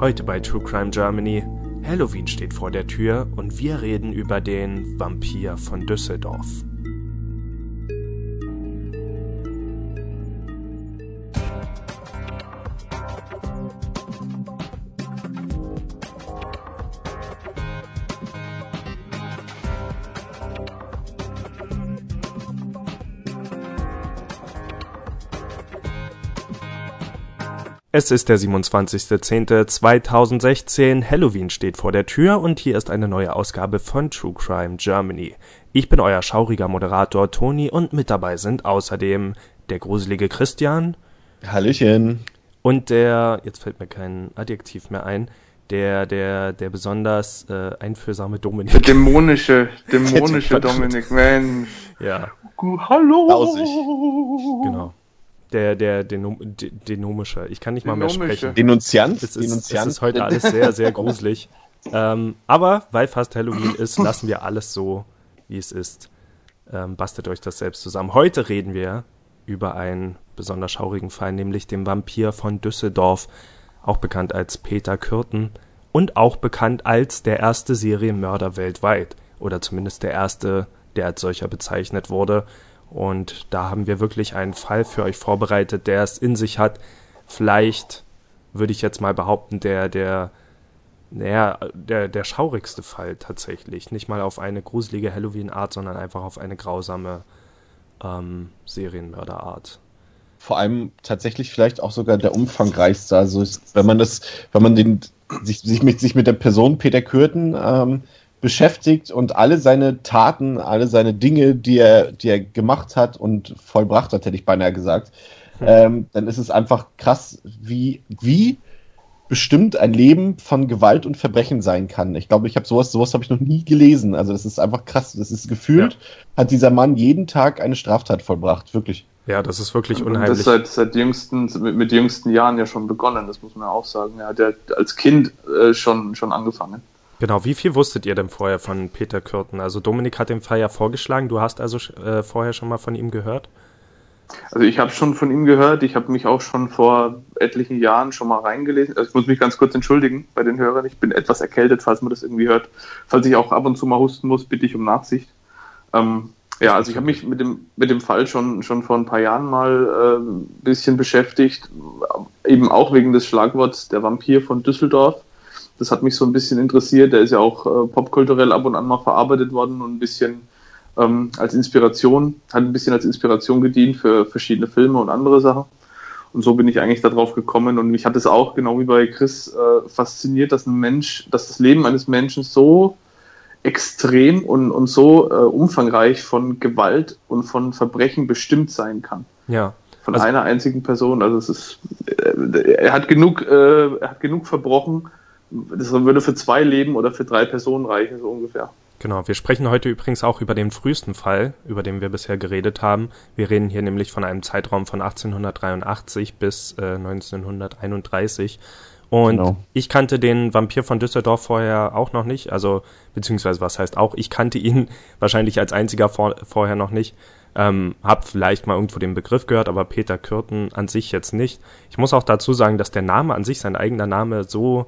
Heute bei True Crime Germany. Halloween steht vor der Tür und wir reden über den Vampir von Düsseldorf. Es ist der 27.10.2016, Halloween steht vor der Tür und hier ist eine neue Ausgabe von True Crime Germany. Ich bin euer schauriger Moderator Toni und mit dabei sind außerdem der gruselige Christian. Hallöchen. Und der, jetzt fällt mir kein Adjektiv mehr ein, der, der, der besonders äh, einfühlsame Dominik. Der dämonische, dämonische Dominik, Mensch. Ja. Hallo. Lausig. Genau. Der, der Denom Denomische. Ich kann nicht mal mehr sprechen. Denunziant? Es ist, Denunziant. es ist heute alles sehr, sehr gruselig. ähm, aber weil fast Halloween ist, lassen wir alles so, wie es ist. Ähm, bastelt euch das selbst zusammen. Heute reden wir über einen besonders schaurigen Fall, nämlich den Vampir von Düsseldorf, auch bekannt als Peter Kürten und auch bekannt als der erste Serienmörder weltweit. Oder zumindest der erste, der als solcher bezeichnet wurde. Und da haben wir wirklich einen Fall für euch vorbereitet, der es in sich hat. Vielleicht würde ich jetzt mal behaupten, der, der, naja, der, der schaurigste Fall tatsächlich. Nicht mal auf eine gruselige Halloween-Art, sondern einfach auf eine grausame ähm, Serienmörderart. Vor allem tatsächlich vielleicht auch sogar der umfangreichste. Also wenn man das, wenn man den sich, sich, mit, sich mit der Person Peter Kürten ähm, beschäftigt und alle seine Taten, alle seine Dinge, die er, die er gemacht hat und vollbracht hat, hätte ich beinahe gesagt, hm. ähm, dann ist es einfach krass, wie, wie bestimmt ein Leben von Gewalt und Verbrechen sein kann. Ich glaube, ich habe sowas, sowas habe ich noch nie gelesen. Also das ist einfach krass. Das ist gefühlt, ja. hat dieser Mann jeden Tag eine Straftat vollbracht, wirklich. Ja, das ist wirklich unheimlich. Und das seit, seit jüngsten, mit, mit jüngsten Jahren ja schon begonnen, das muss man ja auch sagen. Er hat ja als Kind äh, schon, schon angefangen. Genau, wie viel wusstet ihr denn vorher von Peter Kürten? Also Dominik hat den Fall ja vorgeschlagen, du hast also äh, vorher schon mal von ihm gehört? Also ich habe schon von ihm gehört, ich habe mich auch schon vor etlichen Jahren schon mal reingelesen. Also ich muss mich ganz kurz entschuldigen bei den Hörern, ich bin etwas erkältet, falls man das irgendwie hört. Falls ich auch ab und zu mal husten muss, bitte ich um Nachsicht. Ähm, ja, also ich habe mich mit dem, mit dem Fall schon, schon vor ein paar Jahren mal ein äh, bisschen beschäftigt, eben auch wegen des Schlagworts der Vampir von Düsseldorf. Das hat mich so ein bisschen interessiert. Der ist ja auch äh, popkulturell ab und an mal verarbeitet worden und ein bisschen ähm, als Inspiration, hat ein bisschen als Inspiration gedient für verschiedene Filme und andere Sachen. Und so bin ich eigentlich darauf gekommen. Und mich hat es auch, genau wie bei Chris, äh, fasziniert, dass ein Mensch, dass das Leben eines Menschen so extrem und, und so äh, umfangreich von Gewalt und von Verbrechen bestimmt sein kann. Ja. Von also, einer einzigen Person. Also es ist, äh, er hat genug, äh, er hat genug verbrochen, das würde für zwei Leben oder für drei Personen reichen, so ungefähr. Genau, wir sprechen heute übrigens auch über den frühesten Fall, über den wir bisher geredet haben. Wir reden hier nämlich von einem Zeitraum von 1883 bis äh, 1931. Und genau. ich kannte den Vampir von Düsseldorf vorher auch noch nicht, also beziehungsweise was heißt auch, ich kannte ihn wahrscheinlich als einziger vor, vorher noch nicht. Ähm, hab vielleicht mal irgendwo den Begriff gehört, aber Peter Kürten an sich jetzt nicht. Ich muss auch dazu sagen, dass der Name an sich, sein eigener Name, so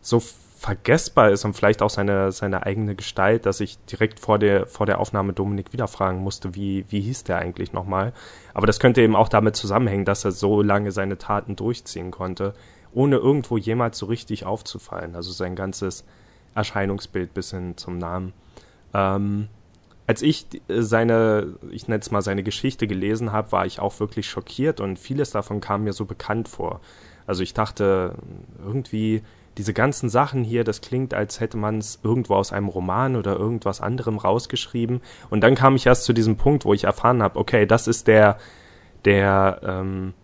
so vergessbar ist und vielleicht auch seine, seine eigene Gestalt, dass ich direkt vor der, vor der Aufnahme Dominik wieder fragen musste, wie, wie hieß der eigentlich nochmal. Aber das könnte eben auch damit zusammenhängen, dass er so lange seine Taten durchziehen konnte, ohne irgendwo jemals so richtig aufzufallen. Also sein ganzes Erscheinungsbild bis hin zum Namen. Ähm, als ich seine, ich nenne es mal seine Geschichte gelesen habe, war ich auch wirklich schockiert und vieles davon kam mir so bekannt vor. Also ich dachte, irgendwie diese ganzen Sachen hier, das klingt, als hätte man es irgendwo aus einem Roman oder irgendwas anderem rausgeschrieben. Und dann kam ich erst zu diesem Punkt, wo ich erfahren habe, okay, das ist der, der, ähm,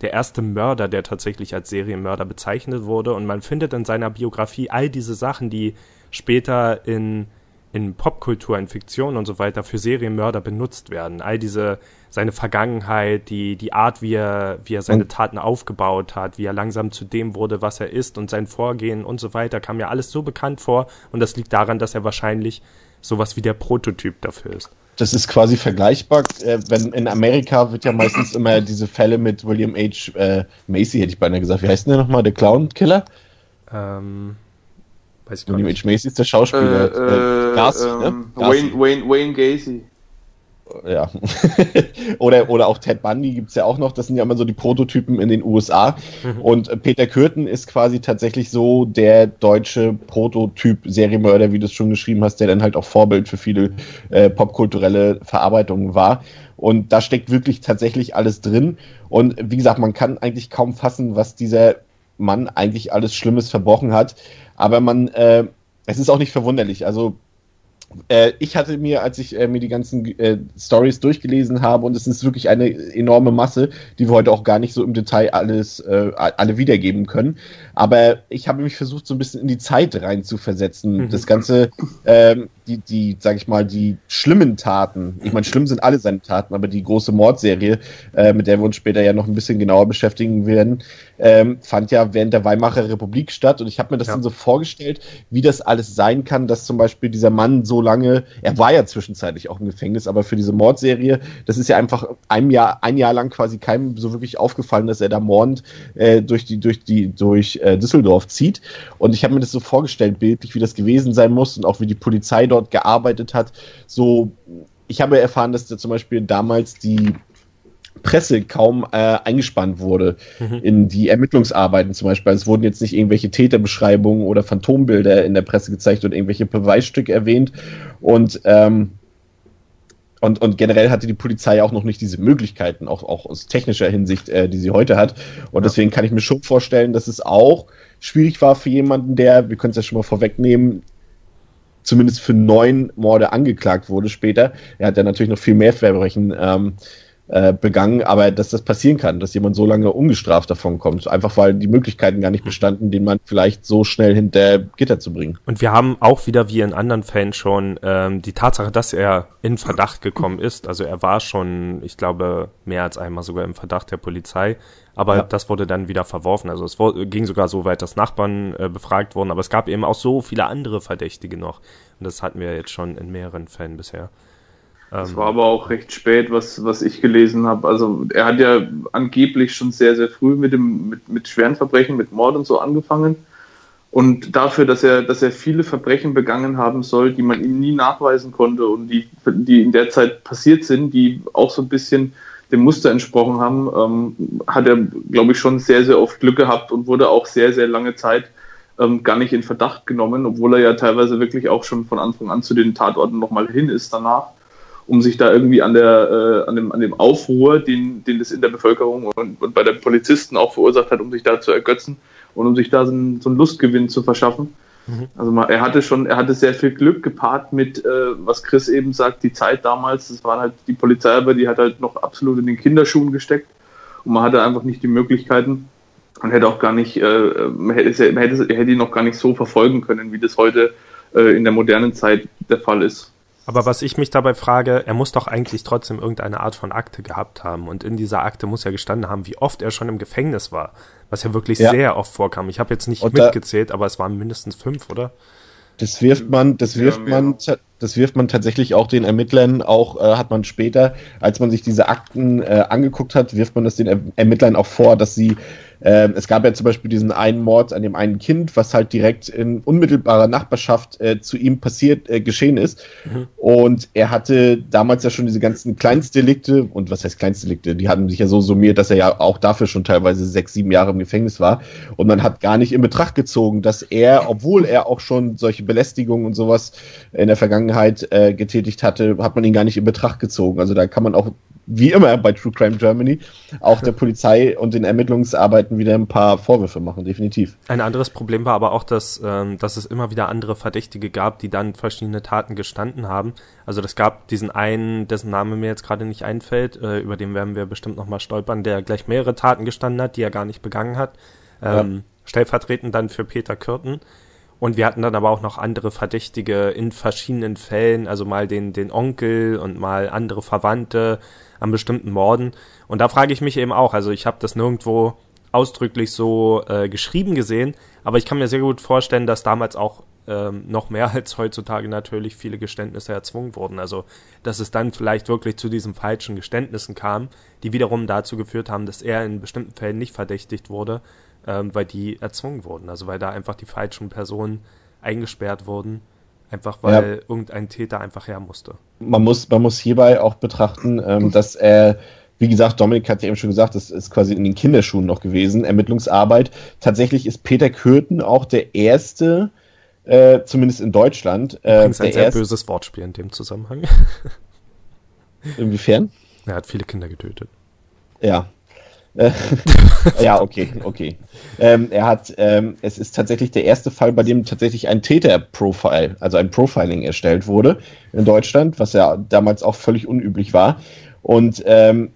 der erste Mörder, der tatsächlich als Serienmörder bezeichnet wurde. Und man findet in seiner Biografie all diese Sachen, die später in in Popkultur, in Fiktion und so weiter für Serienmörder benutzt werden. All diese, seine Vergangenheit, die, die Art, wie er, wie er seine Taten aufgebaut hat, wie er langsam zu dem wurde, was er ist und sein Vorgehen und so weiter, kam mir alles so bekannt vor und das liegt daran, dass er wahrscheinlich sowas wie der Prototyp dafür ist. Das ist quasi vergleichbar, äh, wenn in Amerika wird ja meistens immer diese Fälle mit William H. Äh, Macy, hätte ich beinahe gesagt. Wie heißt denn der nochmal? Der Clown Killer? Ähm, weiß ich gar nicht. Macy ist der Schauspieler. Äh, äh, Gas, ähm, ne? Wayne, Wayne, Wayne Gacy ja. oder, oder auch Ted Bundy gibt es ja auch noch. Das sind ja immer so die Prototypen in den USA. Mhm. Und äh, Peter Kürten ist quasi tatsächlich so der deutsche Prototyp-Serienmörder, wie du es schon geschrieben hast, der dann halt auch Vorbild für viele äh, popkulturelle Verarbeitungen war. Und da steckt wirklich tatsächlich alles drin. Und wie gesagt, man kann eigentlich kaum fassen, was dieser Mann eigentlich alles Schlimmes verbrochen hat. Aber man, äh, es ist auch nicht verwunderlich. Also äh, ich hatte mir, als ich äh, mir die ganzen äh, Stories durchgelesen habe, und es ist wirklich eine enorme Masse, die wir heute auch gar nicht so im Detail alles äh, alle wiedergeben können. Aber ich habe mich versucht, so ein bisschen in die Zeit rein zu versetzen. Mhm. Das Ganze, ähm, die, die, sag ich mal, die schlimmen Taten. Ich meine, schlimm sind alle seine Taten, aber die große Mordserie, äh, mit der wir uns später ja noch ein bisschen genauer beschäftigen werden, ähm, fand ja während der Weimarer Republik statt. Und ich habe mir das ja. dann so vorgestellt, wie das alles sein kann, dass zum Beispiel dieser Mann so lange, er war ja zwischenzeitlich auch im Gefängnis, aber für diese Mordserie, das ist ja einfach ein Jahr, ein Jahr lang quasi keinem so wirklich aufgefallen, dass er da mordend äh, durch die, durch die, durch äh, Düsseldorf zieht. Und ich habe mir das so vorgestellt, bildlich, wie das gewesen sein muss und auch wie die Polizei dort gearbeitet hat. So, ich habe erfahren, dass da zum Beispiel damals die Presse kaum äh, eingespannt wurde mhm. in die Ermittlungsarbeiten zum Beispiel. Es wurden jetzt nicht irgendwelche Täterbeschreibungen oder Phantombilder in der Presse gezeigt oder irgendwelche Beweisstücke erwähnt. Und, ähm, und, und generell hatte die Polizei auch noch nicht diese Möglichkeiten, auch, auch aus technischer Hinsicht, äh, die sie heute hat. Und ja. deswegen kann ich mir schon vorstellen, dass es auch schwierig war für jemanden, der, wir können es ja schon mal vorwegnehmen, zumindest für neun Morde angeklagt wurde später. Er hat ja natürlich noch viel mehr Verbrechen ähm, äh, begangen, aber dass das passieren kann, dass jemand so lange ungestraft davon kommt, einfach weil die Möglichkeiten gar nicht bestanden, den man vielleicht so schnell hinter Gitter zu bringen. Und wir haben auch wieder wie in anderen Fällen schon ähm, die Tatsache, dass er in Verdacht gekommen ist. Also er war schon, ich glaube, mehr als einmal sogar im Verdacht der Polizei. Aber ja. das wurde dann wieder verworfen. Also es ging sogar so weit, dass Nachbarn äh, befragt wurden. Aber es gab eben auch so viele andere Verdächtige noch. Und das hatten wir jetzt schon in mehreren Fällen bisher. Das ähm, war aber auch recht spät, was, was ich gelesen habe. Also er hat ja angeblich schon sehr, sehr früh mit dem, mit, mit schweren Verbrechen, mit Mord und so angefangen. Und dafür, dass er, dass er viele Verbrechen begangen haben soll, die man ihm nie nachweisen konnte und die, die in der Zeit passiert sind, die auch so ein bisschen dem Muster entsprochen haben, ähm, hat er, glaube ich, schon sehr, sehr oft Glück gehabt und wurde auch sehr, sehr lange Zeit ähm, gar nicht in Verdacht genommen, obwohl er ja teilweise wirklich auch schon von Anfang an zu den Tatorten nochmal hin ist danach um sich da irgendwie an der, äh, an dem, an dem Aufruhr, den, den das in der Bevölkerung und, und bei den Polizisten auch verursacht hat, um sich da zu ergötzen und um sich da so einen, so einen Lustgewinn zu verschaffen. Mhm. Also mal, er hatte schon, er hatte sehr viel Glück gepaart mit, äh, was Chris eben sagt, die Zeit damals, das waren halt die Polizei, aber die hat halt noch absolut in den Kinderschuhen gesteckt und man hatte einfach nicht die Möglichkeiten und hätte auch gar nicht, äh, man hätte, man hätte, hätte ihn noch gar nicht so verfolgen können, wie das heute äh, in der modernen Zeit der Fall ist. Aber was ich mich dabei frage, er muss doch eigentlich trotzdem irgendeine Art von Akte gehabt haben. Und in dieser Akte muss er gestanden haben, wie oft er schon im Gefängnis war. Was ja wirklich ja. sehr oft vorkam. Ich habe jetzt nicht und mitgezählt, aber es waren mindestens fünf, oder? Das wirft man, das wirft ja, man, das wirft man tatsächlich auch den Ermittlern, auch äh, hat man später, als man sich diese Akten äh, angeguckt hat, wirft man das den Ermittlern auch vor, dass sie ähm, es gab ja zum Beispiel diesen einen Mord an dem einen Kind, was halt direkt in unmittelbarer Nachbarschaft äh, zu ihm passiert, äh, geschehen ist. Mhm. Und er hatte damals ja schon diese ganzen Kleinstdelikte, und was heißt Kleinstdelikte? Die hatten sich ja so summiert, dass er ja auch dafür schon teilweise sechs, sieben Jahre im Gefängnis war. Und man hat gar nicht in Betracht gezogen, dass er, obwohl er auch schon solche Belästigungen und sowas in der Vergangenheit äh, getätigt hatte, hat man ihn gar nicht in Betracht gezogen. Also da kann man auch wie immer bei True Crime Germany, auch der Polizei und den Ermittlungsarbeiten wieder ein paar Vorwürfe machen, definitiv. Ein anderes Problem war aber auch, dass, ähm, dass es immer wieder andere Verdächtige gab, die dann verschiedene Taten gestanden haben. Also das gab diesen einen, dessen Name mir jetzt gerade nicht einfällt, äh, über den werden wir bestimmt nochmal stolpern, der gleich mehrere Taten gestanden hat, die er gar nicht begangen hat. Ähm, ja. Stellvertretend dann für Peter Kürten. Und wir hatten dann aber auch noch andere Verdächtige in verschiedenen Fällen, also mal den, den Onkel und mal andere Verwandte an bestimmten Morden. Und da frage ich mich eben auch, also ich habe das nirgendwo ausdrücklich so äh, geschrieben gesehen, aber ich kann mir sehr gut vorstellen, dass damals auch ähm, noch mehr als heutzutage natürlich viele Geständnisse erzwungen wurden. Also dass es dann vielleicht wirklich zu diesen falschen Geständnissen kam, die wiederum dazu geführt haben, dass er in bestimmten Fällen nicht verdächtigt wurde, ähm, weil die erzwungen wurden. Also weil da einfach die falschen Personen eingesperrt wurden, einfach weil ja. irgendein Täter einfach her musste. Man muss, man muss hierbei auch betrachten, ähm, dass er wie gesagt, Dominik hat ja eben schon gesagt, das ist quasi in den Kinderschuhen noch gewesen, Ermittlungsarbeit. Tatsächlich ist Peter Kürten auch der erste, äh, zumindest in Deutschland. Äh, Übrigens ein sehr erste, böses Wortspiel in dem Zusammenhang. Inwiefern? Er hat viele Kinder getötet. Ja, ja, okay, okay. Ähm, er hat, ähm, es ist tatsächlich der erste Fall, bei dem tatsächlich ein Täter-Profile, also ein Profiling erstellt wurde in Deutschland, was ja damals auch völlig unüblich war. Und ähm,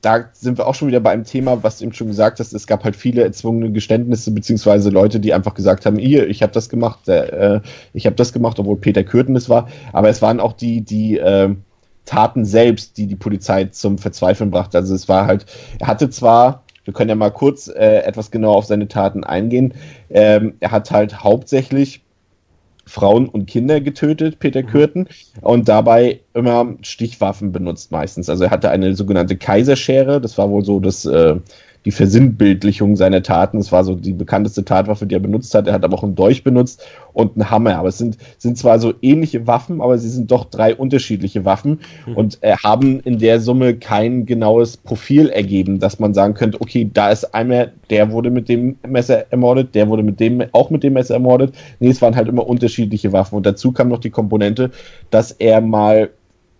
da sind wir auch schon wieder bei einem Thema, was du eben schon gesagt hast. Es gab halt viele erzwungene Geständnisse, beziehungsweise Leute, die einfach gesagt haben, hier, ich habe das gemacht, äh, ich habe das gemacht, obwohl Peter Kürten es war. Aber es waren auch die, die äh, Taten selbst, die die Polizei zum Verzweifeln brachte. Also es war halt, er hatte zwar, wir können ja mal kurz äh, etwas genauer auf seine Taten eingehen, ähm, er hat halt hauptsächlich Frauen und Kinder getötet, Peter mhm. Kürten, und dabei immer Stichwaffen benutzt meistens. Also er hatte eine sogenannte Kaiserschere, das war wohl so das äh, die Versinnbildlichung seiner Taten. Es war so die bekannteste Tatwaffe, die er benutzt hat. Er hat aber auch einen Dolch benutzt und einen Hammer. Aber es sind, sind zwar so ähnliche Waffen, aber sie sind doch drei unterschiedliche Waffen mhm. und äh, haben in der Summe kein genaues Profil ergeben, dass man sagen könnte, okay, da ist einmal, der wurde mit dem Messer ermordet, der wurde mit dem, auch mit dem Messer ermordet. Nee, es waren halt immer unterschiedliche Waffen. Und dazu kam noch die Komponente, dass er mal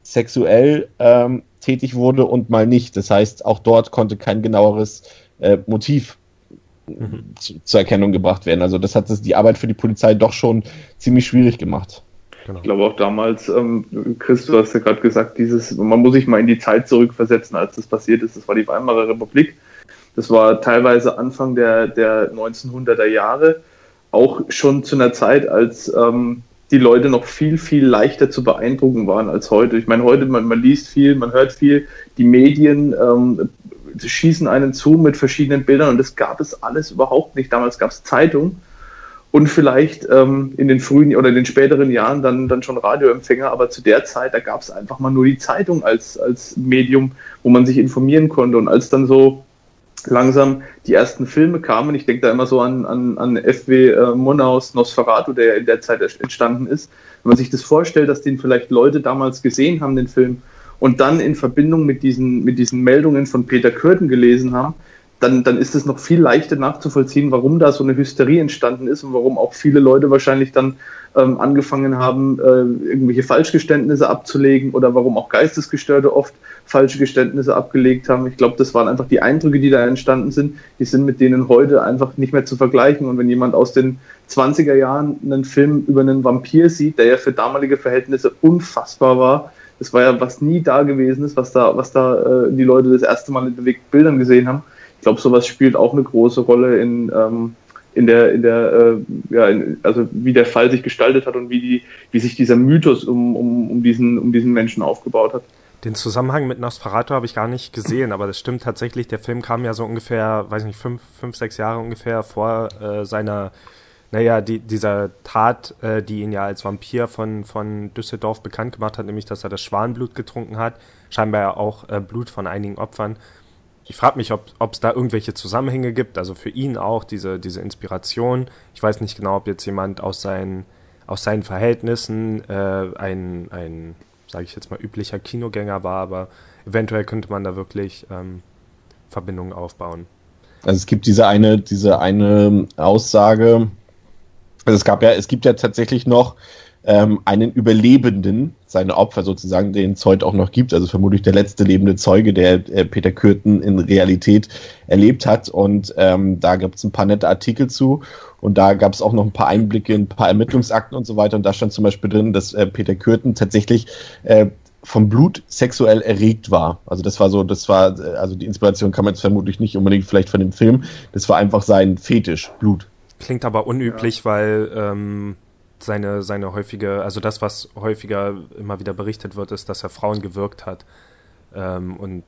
sexuell ähm, tätig wurde und mal nicht. Das heißt, auch dort konnte kein genaueres äh, Motiv mhm. zu, zur Erkennung gebracht werden. Also das hat das, die Arbeit für die Polizei doch schon ziemlich schwierig gemacht. Genau. Ich glaube auch damals, ähm, Chris, du hast ja gerade gesagt, dieses, man muss sich mal in die Zeit zurückversetzen, als das passiert ist. Das war die Weimarer Republik. Das war teilweise Anfang der, der 1900er Jahre, auch schon zu einer Zeit, als ähm, die Leute noch viel, viel leichter zu beeindrucken waren als heute. Ich meine, heute, man, man liest viel, man hört viel, die Medien ähm, schießen einen zu mit verschiedenen Bildern und das gab es alles überhaupt nicht. Damals gab es Zeitungen und vielleicht ähm, in den frühen oder in den späteren Jahren dann, dann schon Radioempfänger, aber zu der Zeit, da gab es einfach mal nur die Zeitung als, als Medium, wo man sich informieren konnte. Und als dann so langsam die ersten Filme kamen. Ich denke da immer so an, an, an F.W. Äh, Monaus Nosferatu, der ja in der Zeit entstanden ist. Wenn man sich das vorstellt, dass den vielleicht Leute damals gesehen haben, den Film, und dann in Verbindung mit diesen, mit diesen Meldungen von Peter Kürten gelesen haben, dann, dann ist es noch viel leichter nachzuvollziehen, warum da so eine Hysterie entstanden ist und warum auch viele Leute wahrscheinlich dann ähm, angefangen haben, äh, irgendwelche Falschgeständnisse abzulegen oder warum auch Geistesgestörte oft falsche Geständnisse abgelegt haben. Ich glaube, das waren einfach die Eindrücke, die da entstanden sind. Die sind mit denen heute einfach nicht mehr zu vergleichen. Und wenn jemand aus den 20er Jahren einen Film über einen Vampir sieht, der ja für damalige Verhältnisse unfassbar war, das war ja was nie da gewesen ist, was da, was da äh, die Leute das erste Mal in bewegten Bildern gesehen haben. Ich glaube, sowas spielt auch eine große Rolle in, ähm, in der, in der, äh, ja, in, also wie der Fall sich gestaltet hat und wie die, wie sich dieser Mythos um, um, um diesen, um diesen Menschen aufgebaut hat. Den Zusammenhang mit Nosferatu habe ich gar nicht gesehen, aber das stimmt tatsächlich. Der Film kam ja so ungefähr, weiß nicht, fünf, fünf sechs Jahre ungefähr vor äh, seiner, naja, die, dieser Tat, äh, die ihn ja als Vampir von, von Düsseldorf bekannt gemacht hat, nämlich, dass er das Schwanblut getrunken hat. Scheinbar ja auch äh, Blut von einigen Opfern. Ich frage mich, ob es da irgendwelche Zusammenhänge gibt, also für ihn auch diese, diese Inspiration. Ich weiß nicht genau, ob jetzt jemand aus seinen, aus seinen Verhältnissen äh, ein, ein sage ich jetzt mal, üblicher Kinogänger war, aber eventuell könnte man da wirklich ähm, Verbindungen aufbauen. Also es gibt diese eine, diese eine Aussage, also es gab ja, es gibt ja tatsächlich noch ähm, einen Überlebenden, seine Opfer sozusagen, den es heute auch noch gibt, also vermutlich der letzte lebende Zeuge, der äh, Peter Kürten in Realität erlebt hat. Und ähm, da gibt es ein paar nette Artikel zu. Und da gab es auch noch ein paar Einblicke in ein paar Ermittlungsakten und so weiter. Und da stand zum Beispiel drin, dass äh, Peter Kürten tatsächlich äh, vom Blut sexuell erregt war. Also das war so, das war, äh, also die Inspiration kam jetzt vermutlich nicht unbedingt vielleicht von dem Film. Das war einfach sein Fetisch, Blut. Klingt aber unüblich, ja. weil ähm, seine, seine häufige, also das, was häufiger immer wieder berichtet wird, ist, dass er Frauen gewirkt hat. Ähm, und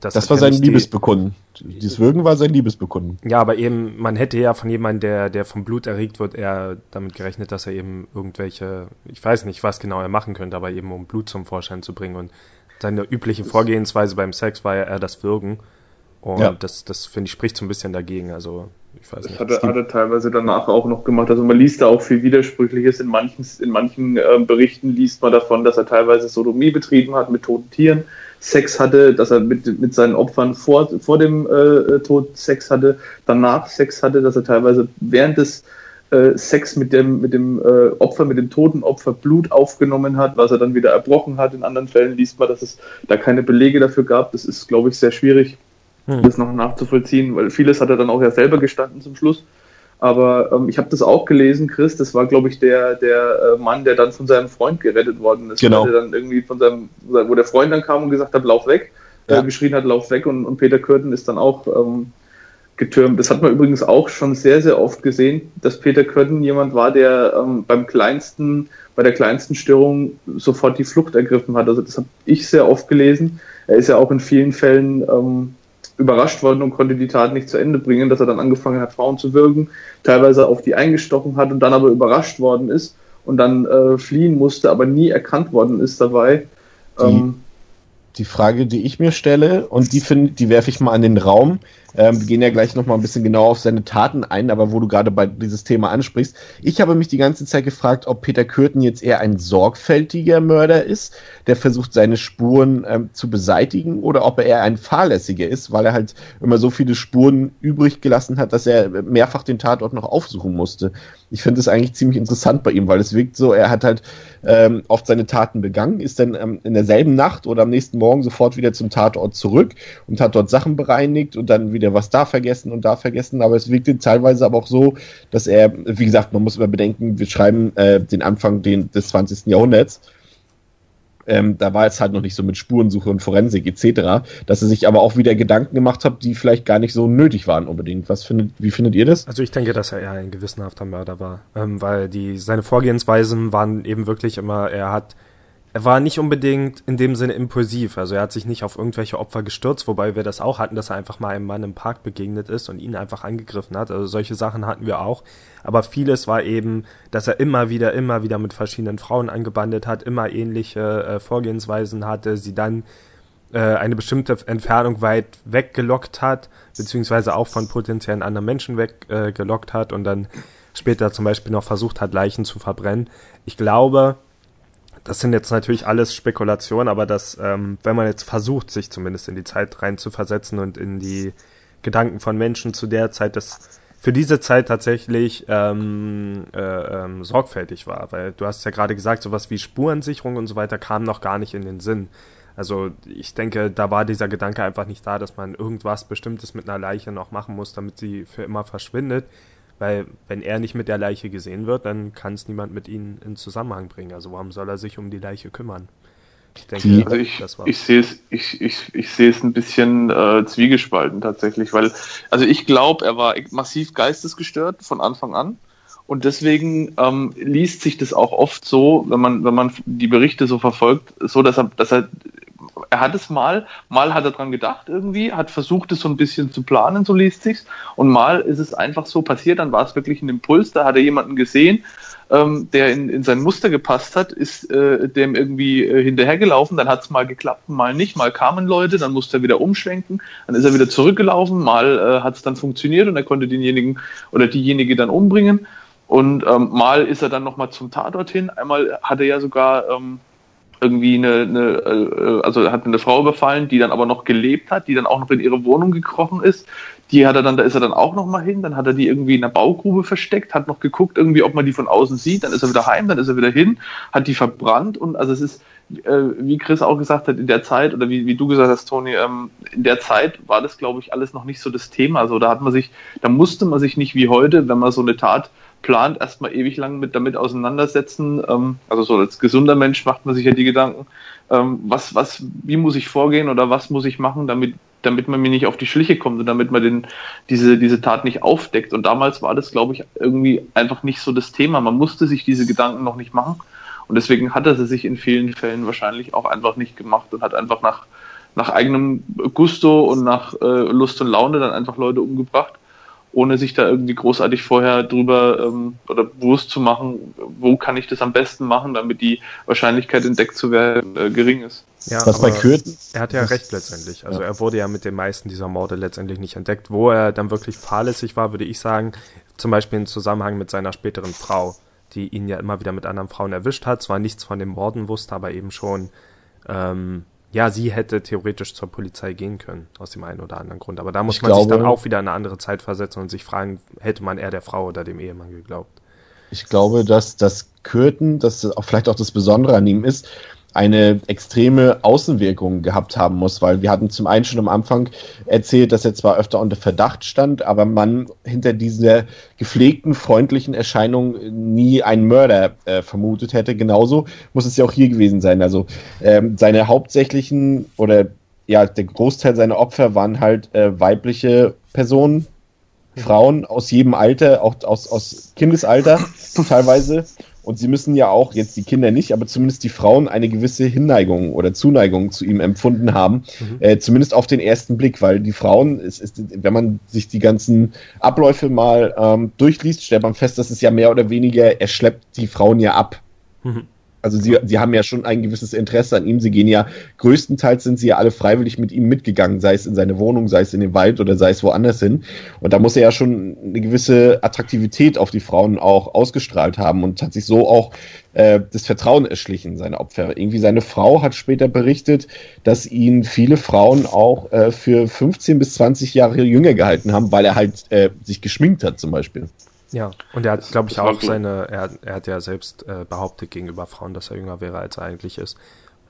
das, das war sein Liebesbekunden. Dieses Würgen war sein Liebesbekunden. Ja, aber eben, man hätte ja von jemandem, der, der vom Blut erregt wird, eher damit gerechnet, dass er eben irgendwelche, ich weiß nicht, was genau er machen könnte, aber eben um Blut zum Vorschein zu bringen. Und seine übliche Vorgehensweise beim Sex war ja eher das Würgen. Und ja. das, das finde ich, spricht so ein bisschen dagegen. Also, ich weiß das nicht. Hat er, hat er teilweise danach auch noch gemacht. Also, man liest da auch viel Widersprüchliches. In manchen, in manchen äh, Berichten liest man davon, dass er teilweise Sodomie betrieben hat mit toten Tieren, Sex hatte, dass er mit, mit seinen Opfern vor, vor dem äh, Tod Sex hatte, danach Sex hatte, dass er teilweise während des äh, Sex mit dem, mit dem äh, Opfer, mit dem toten Opfer Blut aufgenommen hat, was er dann wieder erbrochen hat. In anderen Fällen liest man, dass es da keine Belege dafür gab. Das ist, glaube ich, sehr schwierig, hm. das noch nachzuvollziehen, weil vieles hat er dann auch ja selber gestanden zum Schluss. Aber ähm, ich habe das auch gelesen, Chris. Das war, glaube ich, der, der äh, Mann, der dann von seinem Freund gerettet worden ist. Genau. Der dann irgendwie von seinem, wo der Freund dann kam und gesagt hat, lauf weg, ja. äh, geschrien hat, lauf weg. Und, und Peter Kürten ist dann auch ähm, getürmt. Das hat man übrigens auch schon sehr, sehr oft gesehen, dass Peter Kötten jemand war, der ähm, beim kleinsten, bei der kleinsten Störung sofort die Flucht ergriffen hat. Also das habe ich sehr oft gelesen. Er ist ja auch in vielen Fällen ähm, überrascht worden und konnte die Tat nicht zu Ende bringen, dass er dann angefangen hat, Frauen zu würgen, teilweise auf die eingestochen hat und dann aber überrascht worden ist und dann äh, fliehen musste, aber nie erkannt worden ist dabei. Die, ähm, die Frage, die ich mir stelle, und die, find, die werfe ich mal an den Raum, ähm, wir gehen ja gleich nochmal ein bisschen genauer auf seine Taten ein, aber wo du gerade bei dieses Thema ansprichst, ich habe mich die ganze Zeit gefragt, ob Peter Kürten jetzt eher ein sorgfältiger Mörder ist, der versucht, seine Spuren ähm, zu beseitigen, oder ob er eher ein fahrlässiger ist, weil er halt immer so viele Spuren übrig gelassen hat, dass er mehrfach den Tatort noch aufsuchen musste. Ich finde es eigentlich ziemlich interessant bei ihm, weil es wirkt so, er hat halt ähm, oft seine Taten begangen, ist dann ähm, in derselben Nacht oder am nächsten Morgen sofort wieder zum Tatort zurück und hat dort Sachen bereinigt und dann wieder was da vergessen und da vergessen. Aber es wirkte teilweise aber auch so, dass er, wie gesagt, man muss immer bedenken, wir schreiben äh, den Anfang den, des 20. Jahrhunderts. Ähm, da war es halt noch nicht so mit Spurensuche und Forensik etc., dass er sich aber auch wieder Gedanken gemacht hat, die vielleicht gar nicht so nötig waren unbedingt. Was findet, wie findet ihr das? Also ich denke, dass er eher ein gewissenhafter Mörder war, ähm, weil die seine Vorgehensweisen waren eben wirklich immer, er hat er war nicht unbedingt in dem Sinne impulsiv. Also er hat sich nicht auf irgendwelche Opfer gestürzt, wobei wir das auch hatten, dass er einfach mal einem Mann im Park begegnet ist und ihn einfach angegriffen hat. Also solche Sachen hatten wir auch. Aber vieles war eben, dass er immer wieder, immer wieder mit verschiedenen Frauen angebandet hat, immer ähnliche äh, Vorgehensweisen hatte, sie dann äh, eine bestimmte Entfernung weit weggelockt hat, beziehungsweise auch von potenziellen anderen Menschen weggelockt äh, hat und dann später zum Beispiel noch versucht hat, Leichen zu verbrennen. Ich glaube, das sind jetzt natürlich alles Spekulationen, aber dass, ähm, wenn man jetzt versucht, sich zumindest in die Zeit rein zu versetzen und in die Gedanken von Menschen zu der Zeit, dass für diese Zeit tatsächlich ähm, äh, ähm, sorgfältig war, weil du hast ja gerade gesagt, sowas wie Spurensicherung und so weiter kam noch gar nicht in den Sinn. Also ich denke, da war dieser Gedanke einfach nicht da, dass man irgendwas Bestimmtes mit einer Leiche noch machen muss, damit sie für immer verschwindet. Weil wenn er nicht mit der Leiche gesehen wird, dann kann es niemand mit ihnen in Zusammenhang bringen. Also warum soll er sich um die Leiche kümmern? Ich denke, also ich, ich sehe es, ich, ich, ich sehe es ein bisschen äh, zwiegespalten tatsächlich, weil, also ich glaube, er war massiv geistesgestört von Anfang an. Und deswegen ähm, liest sich das auch oft so, wenn man, wenn man die Berichte so verfolgt, so dass er, dass er er hat es mal, mal hat er dran gedacht irgendwie, hat versucht es so ein bisschen zu planen, so liest sich's, und mal ist es einfach so passiert, dann war es wirklich ein Impuls, da hat er jemanden gesehen, ähm, der in, in sein Muster gepasst hat, ist äh, dem irgendwie äh, hinterhergelaufen, dann hat es mal geklappt, mal nicht, mal kamen Leute, dann musste er wieder umschwenken, dann ist er wieder zurückgelaufen, mal äh, hat es dann funktioniert und er konnte denjenigen oder diejenige dann umbringen. Und ähm, mal ist er dann nochmal zum Tatort hin. Einmal hat er ja sogar ähm, irgendwie eine, eine äh, also hat eine Frau überfallen, die dann aber noch gelebt hat, die dann auch noch in ihre Wohnung gekrochen ist. Die hat er dann, da ist er dann auch noch mal hin, dann hat er die irgendwie in einer Baugrube versteckt, hat noch geguckt, irgendwie, ob man die von außen sieht, dann ist er wieder heim, dann ist er wieder hin, hat die verbrannt und also es ist, äh, wie Chris auch gesagt hat, in der Zeit, oder wie, wie du gesagt hast, Toni, ähm, in der Zeit war das, glaube ich, alles noch nicht so das Thema. Also da hat man sich, da musste man sich nicht wie heute, wenn man so eine Tat plant, erstmal ewig lang mit damit auseinandersetzen. Ähm, also so als gesunder Mensch macht man sich ja die Gedanken, ähm, was, was, wie muss ich vorgehen oder was muss ich machen, damit, damit man mir nicht auf die Schliche kommt und damit man den, diese, diese Tat nicht aufdeckt. Und damals war das, glaube ich, irgendwie einfach nicht so das Thema. Man musste sich diese Gedanken noch nicht machen. Und deswegen hat er sie sich in vielen Fällen wahrscheinlich auch einfach nicht gemacht und hat einfach nach, nach eigenem Gusto und nach äh, Lust und Laune dann einfach Leute umgebracht ohne sich da irgendwie großartig vorher drüber ähm, oder bewusst zu machen, wo kann ich das am besten machen, damit die Wahrscheinlichkeit entdeckt zu werden äh, gering ist. Ja, Was bei Kürten? Er hat ja recht letztendlich. Also ja. er wurde ja mit den meisten dieser Morde letztendlich nicht entdeckt. Wo er dann wirklich fahrlässig war, würde ich sagen, zum Beispiel im Zusammenhang mit seiner späteren Frau, die ihn ja immer wieder mit anderen Frauen erwischt hat, zwar nichts von den Morden wusste, aber eben schon, ähm, ja, sie hätte theoretisch zur Polizei gehen können, aus dem einen oder anderen Grund. Aber da muss ich man glaube, sich dann auch wieder in eine andere Zeit versetzen und sich fragen, hätte man eher der Frau oder dem Ehemann geglaubt. Ich glaube, dass das Kürten, das auch vielleicht auch das Besondere an ihm ist, eine extreme Außenwirkung gehabt haben muss, weil wir hatten zum einen schon am Anfang erzählt, dass er zwar öfter unter Verdacht stand, aber man hinter dieser gepflegten, freundlichen Erscheinung nie einen Mörder äh, vermutet hätte. Genauso muss es ja auch hier gewesen sein. Also ähm, seine hauptsächlichen oder ja, der Großteil seiner Opfer waren halt äh, weibliche Personen, Frauen aus jedem Alter, auch aus, aus Kindesalter teilweise. Und sie müssen ja auch, jetzt die Kinder nicht, aber zumindest die Frauen eine gewisse Hinneigung oder Zuneigung zu ihm empfunden haben. Mhm. Äh, zumindest auf den ersten Blick, weil die Frauen, es ist, wenn man sich die ganzen Abläufe mal ähm, durchliest, stellt man fest, dass es ja mehr oder weniger, er schleppt die Frauen ja ab. Mhm. Also sie, sie haben ja schon ein gewisses Interesse an ihm. Sie gehen ja, größtenteils sind sie ja alle freiwillig mit ihm mitgegangen, sei es in seine Wohnung, sei es in den Wald oder sei es woanders hin. Und da muss er ja schon eine gewisse Attraktivität auf die Frauen auch ausgestrahlt haben und hat sich so auch äh, das Vertrauen erschlichen, seine Opfer. Irgendwie seine Frau hat später berichtet, dass ihn viele Frauen auch äh, für 15 bis 20 Jahre jünger gehalten haben, weil er halt äh, sich geschminkt hat zum Beispiel. Ja, und er hat, glaube ich, auch seine, er, er hat ja selbst äh, behauptet gegenüber Frauen, dass er jünger wäre, als er eigentlich ist.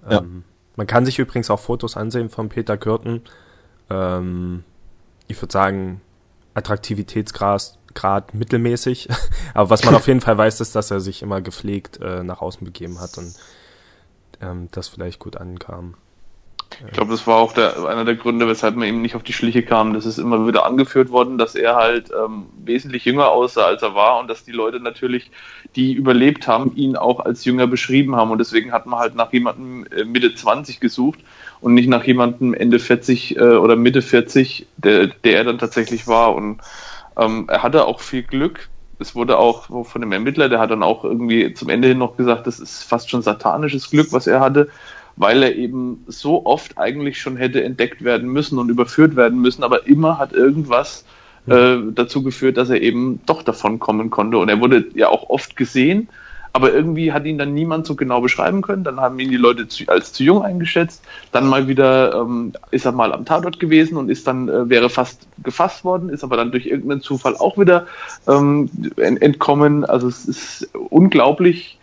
Ja. Ähm, man kann sich übrigens auch Fotos ansehen von Peter Kürten. Ähm, ich würde sagen, Attraktivitätsgrad Grad mittelmäßig. Aber was man auf jeden Fall weiß, ist, dass er sich immer gepflegt äh, nach außen begeben hat und ähm, das vielleicht gut ankam. Ich glaube, das war auch der, einer der Gründe, weshalb man ihm nicht auf die Schliche kam. Das ist immer wieder angeführt worden, dass er halt ähm, wesentlich jünger aussah, als er war und dass die Leute natürlich, die überlebt haben, ihn auch als jünger beschrieben haben. Und deswegen hat man halt nach jemandem äh, Mitte 20 gesucht und nicht nach jemandem Ende 40 äh, oder Mitte 40, der, der er dann tatsächlich war. Und ähm, er hatte auch viel Glück. Es wurde auch von dem Ermittler, der hat dann auch irgendwie zum Ende hin noch gesagt, das ist fast schon satanisches Glück, was er hatte weil er eben so oft eigentlich schon hätte entdeckt werden müssen und überführt werden müssen, aber immer hat irgendwas äh, dazu geführt, dass er eben doch davon kommen konnte. Und er wurde ja auch oft gesehen, aber irgendwie hat ihn dann niemand so genau beschreiben können. Dann haben ihn die Leute zu, als zu jung eingeschätzt. Dann mal wieder ähm, ist er mal am Tatort gewesen und ist dann äh, wäre fast gefasst worden, ist aber dann durch irgendeinen Zufall auch wieder ähm, entkommen. Also es ist unglaublich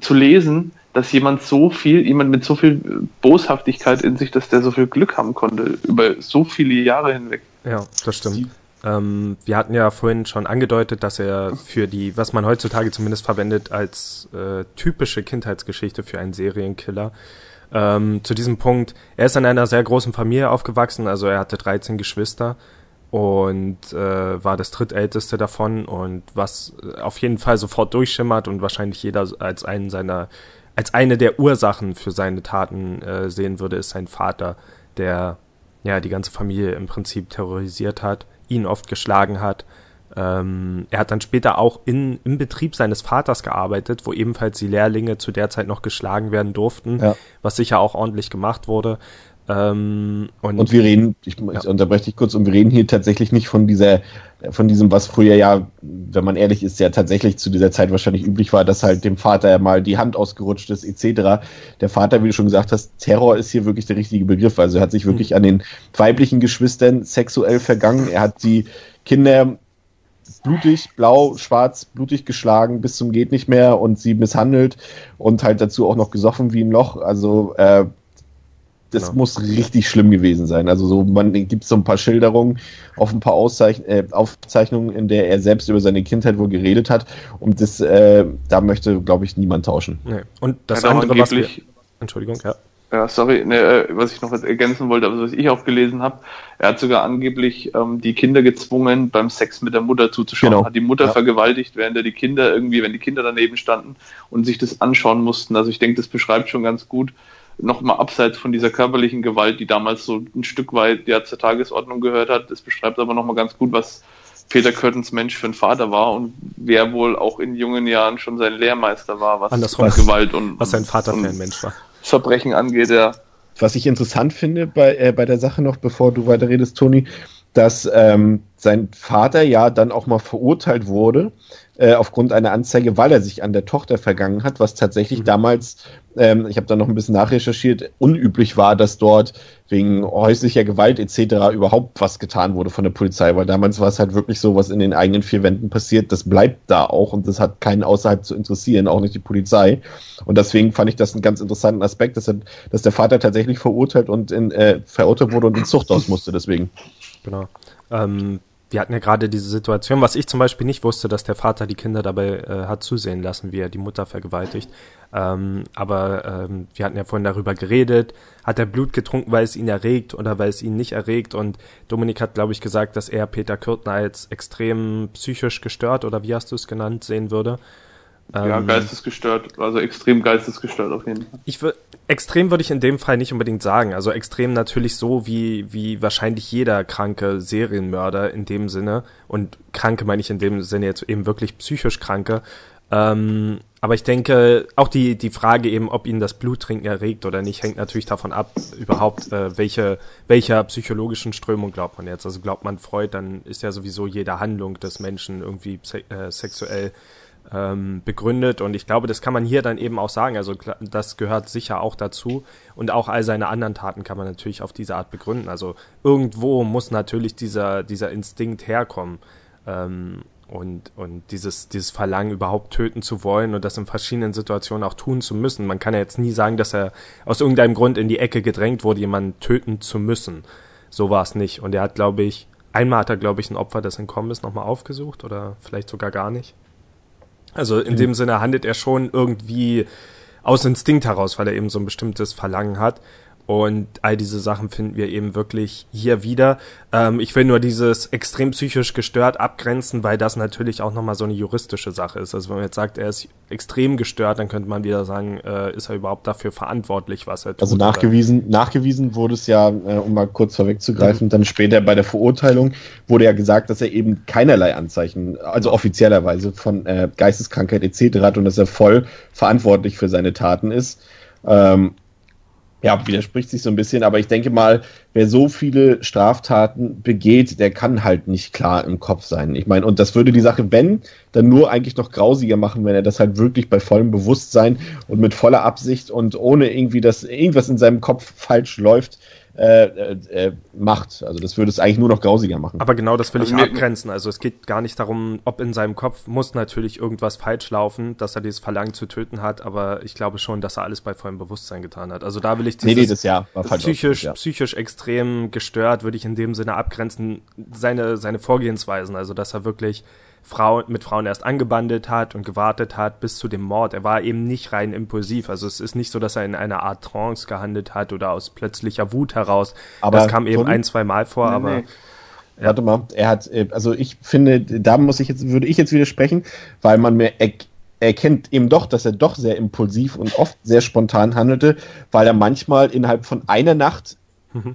zu lesen, dass jemand so viel, jemand mit so viel Boshaftigkeit in sich, dass der so viel Glück haben konnte, über so viele Jahre hinweg. Ja, das stimmt. Ähm, wir hatten ja vorhin schon angedeutet, dass er für die, was man heutzutage zumindest verwendet als äh, typische Kindheitsgeschichte für einen Serienkiller, ähm, zu diesem Punkt, er ist in einer sehr großen Familie aufgewachsen, also er hatte 13 Geschwister und äh, war das drittälteste davon und was auf jeden Fall sofort durchschimmert und wahrscheinlich jeder als einen seiner als eine der Ursachen für seine Taten äh, sehen würde, ist sein Vater, der ja die ganze Familie im Prinzip terrorisiert hat, ihn oft geschlagen hat. Ähm, er hat dann später auch in, im Betrieb seines Vaters gearbeitet, wo ebenfalls die Lehrlinge zu der Zeit noch geschlagen werden durften, ja. was sicher auch ordentlich gemacht wurde. Ähm, und, und, wir reden, ich, ja. ich unterbreche dich kurz, und wir reden hier tatsächlich nicht von dieser, von diesem, was früher ja, wenn man ehrlich ist, ja tatsächlich zu dieser Zeit wahrscheinlich üblich war, dass halt dem Vater ja mal die Hand ausgerutscht ist, etc. Der Vater, wie du schon gesagt hast, Terror ist hier wirklich der richtige Begriff. Also er hat sich wirklich mhm. an den weiblichen Geschwistern sexuell vergangen. Er hat die Kinder blutig, blau, schwarz, blutig geschlagen bis zum geht nicht mehr und sie misshandelt und halt dazu auch noch gesoffen wie ein Loch. Also äh, das genau. muss richtig schlimm gewesen sein. Also so, man gibt so ein paar Schilderungen auf ein paar Auszeichen äh, Aufzeichnungen, in der er selbst über seine Kindheit wohl geredet hat. Und das, äh, da möchte, glaube ich, niemand tauschen. Nee. Und das ja, andere, was wir, Entschuldigung, ja. Ja, sorry, ne, äh, was ich noch ergänzen wollte, aber was ich auch gelesen habe, er hat sogar angeblich ähm, die Kinder gezwungen, beim Sex mit der Mutter zuzuschauen. Genau. Hat die Mutter ja. vergewaltigt, während er die Kinder irgendwie, wenn die Kinder daneben standen und sich das anschauen mussten. Also ich denke, das beschreibt schon ganz gut, nochmal abseits von dieser körperlichen Gewalt, die damals so ein Stück weit ja zur Tagesordnung gehört hat. Das beschreibt aber nochmal ganz gut, was Peter Curtins Mensch für ein Vater war und wer wohl auch in jungen Jahren schon sein Lehrmeister war, was Andersrum, Gewalt und was sein Vater für ein Mensch war. Verbrechen angeht, ja. was ich interessant finde bei, äh, bei der Sache noch, bevor du weiter redest, Toni, dass ähm, sein Vater ja dann auch mal verurteilt wurde äh, aufgrund einer Anzeige, weil er sich an der Tochter vergangen hat, was tatsächlich mhm. damals, ähm, ich habe da noch ein bisschen nachrecherchiert, unüblich war, dass dort wegen häuslicher Gewalt etc. überhaupt was getan wurde von der Polizei, weil damals war es halt wirklich so, was in den eigenen vier Wänden passiert, das bleibt da auch und das hat keinen außerhalb zu interessieren, auch nicht die Polizei. Und deswegen fand ich das einen ganz interessanten Aspekt, dass, er, dass der Vater tatsächlich verurteilt und in, äh, verurteilt wurde und ins Zuchthaus musste deswegen. Genau. Ähm, wir hatten ja gerade diese Situation, was ich zum Beispiel nicht wusste, dass der Vater die Kinder dabei äh, hat zusehen lassen, wie er die Mutter vergewaltigt. Ähm, aber ähm, wir hatten ja vorhin darüber geredet, hat er Blut getrunken, weil es ihn erregt oder weil es ihn nicht erregt. Und Dominik hat, glaube ich, gesagt, dass er Peter Kürtner als extrem psychisch gestört oder wie hast du es genannt sehen würde. Ja, ähm, geistesgestört, also extrem geistesgestört auf jeden Fall. Ich würde extrem würde ich in dem Fall nicht unbedingt sagen. Also extrem natürlich so wie wie wahrscheinlich jeder kranke Serienmörder in dem Sinne und kranke meine ich in dem Sinne jetzt eben wirklich psychisch kranke. Ähm, aber ich denke, auch die, die Frage eben, ob ihn das Bluttrinken erregt oder nicht, hängt natürlich davon ab, überhaupt, äh, welche, welcher psychologischen Strömung glaubt man jetzt. Also glaubt man Freud, dann ist ja sowieso jede Handlung des Menschen irgendwie äh, sexuell ähm, begründet. Und ich glaube, das kann man hier dann eben auch sagen. Also das gehört sicher auch dazu. Und auch all seine anderen Taten kann man natürlich auf diese Art begründen. Also irgendwo muss natürlich dieser, dieser Instinkt herkommen. Ähm, und, und dieses, dieses Verlangen überhaupt töten zu wollen und das in verschiedenen Situationen auch tun zu müssen. Man kann ja jetzt nie sagen, dass er aus irgendeinem Grund in die Ecke gedrängt wurde, jemanden töten zu müssen. So war es nicht. Und er hat, glaube ich, einmal hat er, glaube ich, ein Opfer, das entkommen ist, nochmal aufgesucht oder vielleicht sogar gar nicht. Also in mhm. dem Sinne handelt er schon irgendwie aus Instinkt heraus, weil er eben so ein bestimmtes Verlangen hat. Und all diese Sachen finden wir eben wirklich hier wieder. Ähm, ich will nur dieses extrem psychisch gestört abgrenzen, weil das natürlich auch nochmal so eine juristische Sache ist. Also wenn man jetzt sagt, er ist extrem gestört, dann könnte man wieder sagen, äh, ist er überhaupt dafür verantwortlich, was er tut? Also nachgewiesen, nachgewiesen wurde es ja, äh, um mal kurz vorwegzugreifen, mhm. dann später bei der Verurteilung wurde ja gesagt, dass er eben keinerlei Anzeichen, also offiziellerweise von äh, Geisteskrankheit etc. hat und dass er voll verantwortlich für seine Taten ist. Ähm, ja, widerspricht sich so ein bisschen, aber ich denke mal, wer so viele Straftaten begeht, der kann halt nicht klar im Kopf sein. Ich meine, und das würde die Sache, wenn, dann nur eigentlich noch grausiger machen, wenn er das halt wirklich bei vollem Bewusstsein und mit voller Absicht und ohne irgendwie, dass irgendwas in seinem Kopf falsch läuft, äh, äh, äh, macht. Also das würde es eigentlich nur noch grausiger machen. Aber genau das will ich also abgrenzen. Also es geht gar nicht darum, ob in seinem Kopf muss natürlich irgendwas falsch laufen, dass er dieses Verlangen zu töten hat, aber ich glaube schon, dass er alles bei vollem Bewusstsein getan hat. Also da will ich dieses nee, nee, das ja, war falsch psychisch, ja. psychisch extrem gestört, würde ich in dem Sinne abgrenzen, seine, seine Vorgehensweisen. Also dass er wirklich Frauen, mit Frauen erst angebandelt hat und gewartet hat bis zu dem Mord. Er war eben nicht rein impulsiv. Also es ist nicht so, dass er in einer Art Trance gehandelt hat oder aus plötzlicher Wut heraus. Aber das kam eben ein, zwei Mal vor, nee, aber. Nee. Ja. Warte mal, er hat, äh, also ich finde, da muss ich jetzt, würde ich jetzt widersprechen, weil man mir erkennt eben doch, dass er doch sehr impulsiv und oft sehr spontan handelte, weil er manchmal innerhalb von einer Nacht.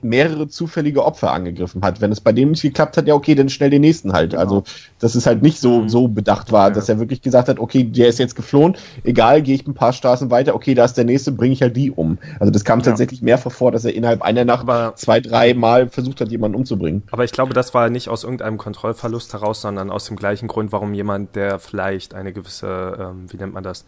Mehrere zufällige Opfer angegriffen hat. Wenn es bei dem nicht geklappt hat, ja okay, dann schnell den nächsten halt. Genau. Also, dass es halt nicht so, mhm. so bedacht war, ja. dass er wirklich gesagt hat, okay, der ist jetzt geflohen, egal, gehe ich ein paar Straßen weiter, okay, da ist der nächste, bringe ich halt die um. Also das kam ja. tatsächlich mehrfach vor, dass er innerhalb einer Nacht aber, zwei, drei Mal versucht hat, jemanden umzubringen. Aber ich glaube, das war nicht aus irgendeinem Kontrollverlust heraus, sondern aus dem gleichen Grund, warum jemand, der vielleicht eine gewisse, ähm, wie nennt man das,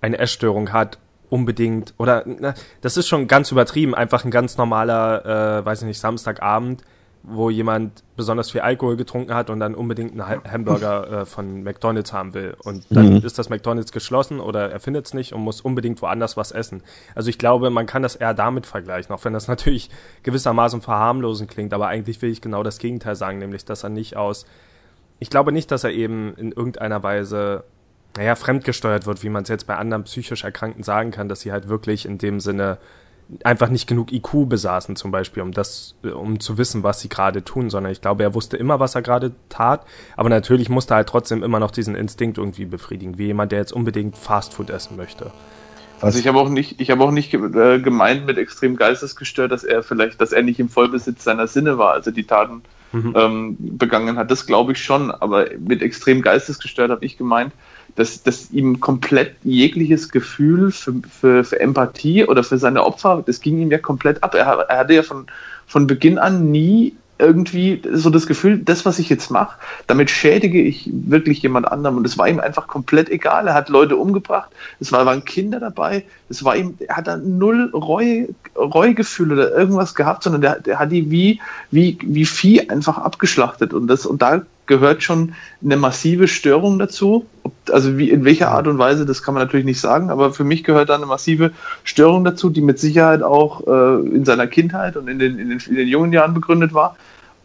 eine Essstörung hat, unbedingt, oder na, das ist schon ganz übertrieben, einfach ein ganz normaler, äh, weiß ich nicht, Samstagabend, wo jemand besonders viel Alkohol getrunken hat und dann unbedingt einen Hamburger äh, von McDonalds haben will. Und dann mhm. ist das McDonalds geschlossen oder er findet es nicht und muss unbedingt woanders was essen. Also ich glaube, man kann das eher damit vergleichen, auch wenn das natürlich gewissermaßen verharmlosen klingt, aber eigentlich will ich genau das Gegenteil sagen, nämlich dass er nicht aus, ich glaube nicht, dass er eben in irgendeiner Weise naja, fremdgesteuert wird, wie man es jetzt bei anderen psychisch Erkrankten sagen kann, dass sie halt wirklich in dem Sinne einfach nicht genug IQ besaßen, zum Beispiel, um das, um zu wissen, was sie gerade tun, sondern ich glaube, er wusste immer, was er gerade tat, aber natürlich musste er halt trotzdem immer noch diesen Instinkt irgendwie befriedigen, wie jemand, der jetzt unbedingt Fastfood essen möchte. Also ich habe auch nicht, ich habe auch nicht äh, gemeint mit extrem geistesgestört, dass er vielleicht, dass er nicht im Vollbesitz seiner Sinne war, also die Taten mhm. ähm, begangen hat. Das glaube ich schon, aber mit extrem geistesgestört habe ich gemeint, dass, dass ihm komplett jegliches Gefühl für, für, für Empathie oder für seine Opfer, das ging ihm ja komplett ab. Er, er hatte ja von, von Beginn an nie irgendwie so das Gefühl, das, was ich jetzt mache, damit schädige ich wirklich jemand anderem. Und es war ihm einfach komplett egal. Er hat Leute umgebracht, es war, waren Kinder dabei, es war ihm, er hat da null Reue, Reuegefühle oder irgendwas gehabt, sondern der, der hat die wie, wie, wie Vieh einfach abgeschlachtet. Und das, und da gehört schon eine massive Störung dazu. Ob, also wie, in welcher Art und Weise, das kann man natürlich nicht sagen, aber für mich gehört da eine massive Störung dazu, die mit Sicherheit auch äh, in seiner Kindheit und in den, in, den, in den jungen Jahren begründet war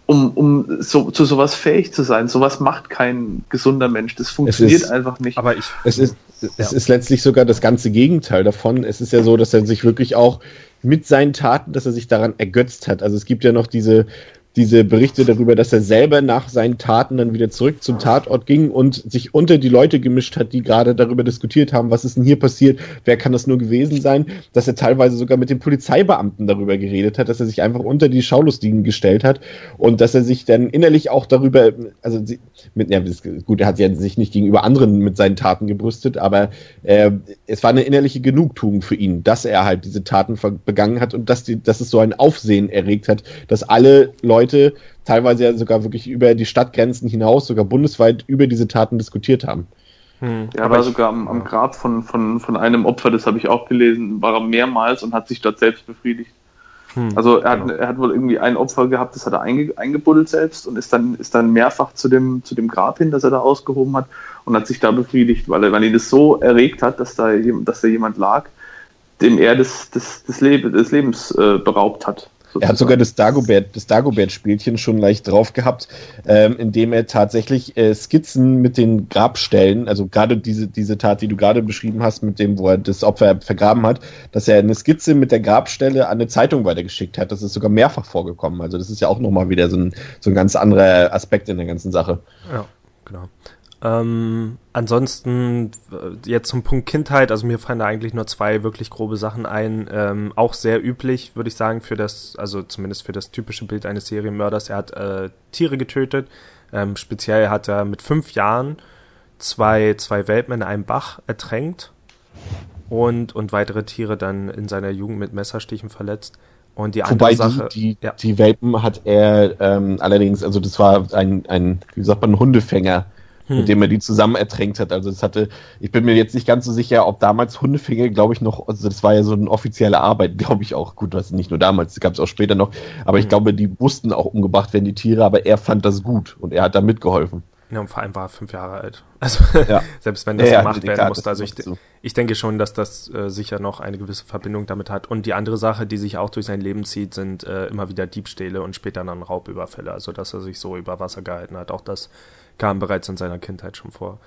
um, um so, zu sowas fähig zu sein. Sowas macht kein gesunder Mensch. Das funktioniert ist, einfach nicht. Aber ich, es ist, ja. es ist letztlich sogar das ganze Gegenteil davon. Es ist ja so, dass er sich wirklich auch mit seinen Taten, dass er sich daran ergötzt hat. Also es gibt ja noch diese diese Berichte darüber, dass er selber nach seinen Taten dann wieder zurück zum Tatort ging und sich unter die Leute gemischt hat, die gerade darüber diskutiert haben, was ist denn hier passiert, wer kann das nur gewesen sein, dass er teilweise sogar mit den Polizeibeamten darüber geredet hat, dass er sich einfach unter die Schaulustigen gestellt hat und dass er sich dann innerlich auch darüber, also mit, ja, gut, er hat sich nicht gegenüber anderen mit seinen Taten gebrüstet, aber äh, es war eine innerliche Genugtuung für ihn, dass er halt diese Taten begangen hat und dass, die, dass es so ein Aufsehen erregt hat, dass alle Leute Leute teilweise ja sogar wirklich über die Stadtgrenzen hinaus, sogar bundesweit über diese Taten diskutiert haben. Hm. Er war sogar am, am, Grab von, von, von einem Opfer, das habe ich auch gelesen, war er mehrmals und hat sich dort selbst befriedigt. Hm, also er hat, genau. er hat wohl irgendwie ein Opfer gehabt, das hat er einge, eingebuddelt selbst und ist dann, ist dann mehrfach zu dem, zu dem Grab hin, das er da ausgehoben hat und hat sich da befriedigt, weil, er, weil ihn das so erregt hat, dass da, dass da jemand lag, dem er des, des, des, Leb des Lebens äh, beraubt hat. Er hat sogar das Dagobert, das Dagobert-Spielchen schon leicht drauf gehabt, ähm, indem er tatsächlich äh, Skizzen mit den Grabstellen, also gerade diese, diese Tat, die du gerade beschrieben hast, mit dem, wo er das Opfer vergraben hat, dass er eine Skizze mit der Grabstelle an eine Zeitung weitergeschickt hat. Das ist sogar mehrfach vorgekommen. Also das ist ja auch nochmal wieder so ein, so ein ganz anderer Aspekt in der ganzen Sache. Ja, genau. Ähm, ansonsten äh, jetzt zum Punkt Kindheit, also mir fallen da eigentlich nur zwei wirklich grobe Sachen ein. Ähm, auch sehr üblich, würde ich sagen, für das, also zumindest für das typische Bild eines Serienmörders. Er hat äh, Tiere getötet. Ähm, speziell hat er mit fünf Jahren zwei, zwei Welpen in einem Bach ertränkt und, und weitere Tiere dann in seiner Jugend mit Messerstichen verletzt. Und die andere Wobei Sache, die, die, ja. die Welpen hat er ähm, allerdings, also das war ein, ein, wie sagt man, Hundefänger hm. mit dem er die zusammen ertränkt hat. Also das hatte, ich bin mir jetzt nicht ganz so sicher, ob damals Hundefänge, glaube ich, noch, also das war ja so eine offizielle Arbeit, glaube ich auch. Gut, was nicht nur damals, gab es auch später noch. Aber hm. ich glaube, die mussten auch umgebracht werden, die Tiere, aber er fand das gut und er hat da mitgeholfen. Ja, und vor allem war er fünf Jahre alt. Also ja. selbst wenn das ja, gemacht ja, werden musste. Also ich, ich denke schon, dass das äh, sicher noch eine gewisse Verbindung damit hat. Und die andere Sache, die sich auch durch sein Leben zieht, sind äh, immer wieder Diebstähle und später dann Raubüberfälle. Also dass er sich so über Wasser gehalten hat. Auch das kam bereits in seiner Kindheit schon vor.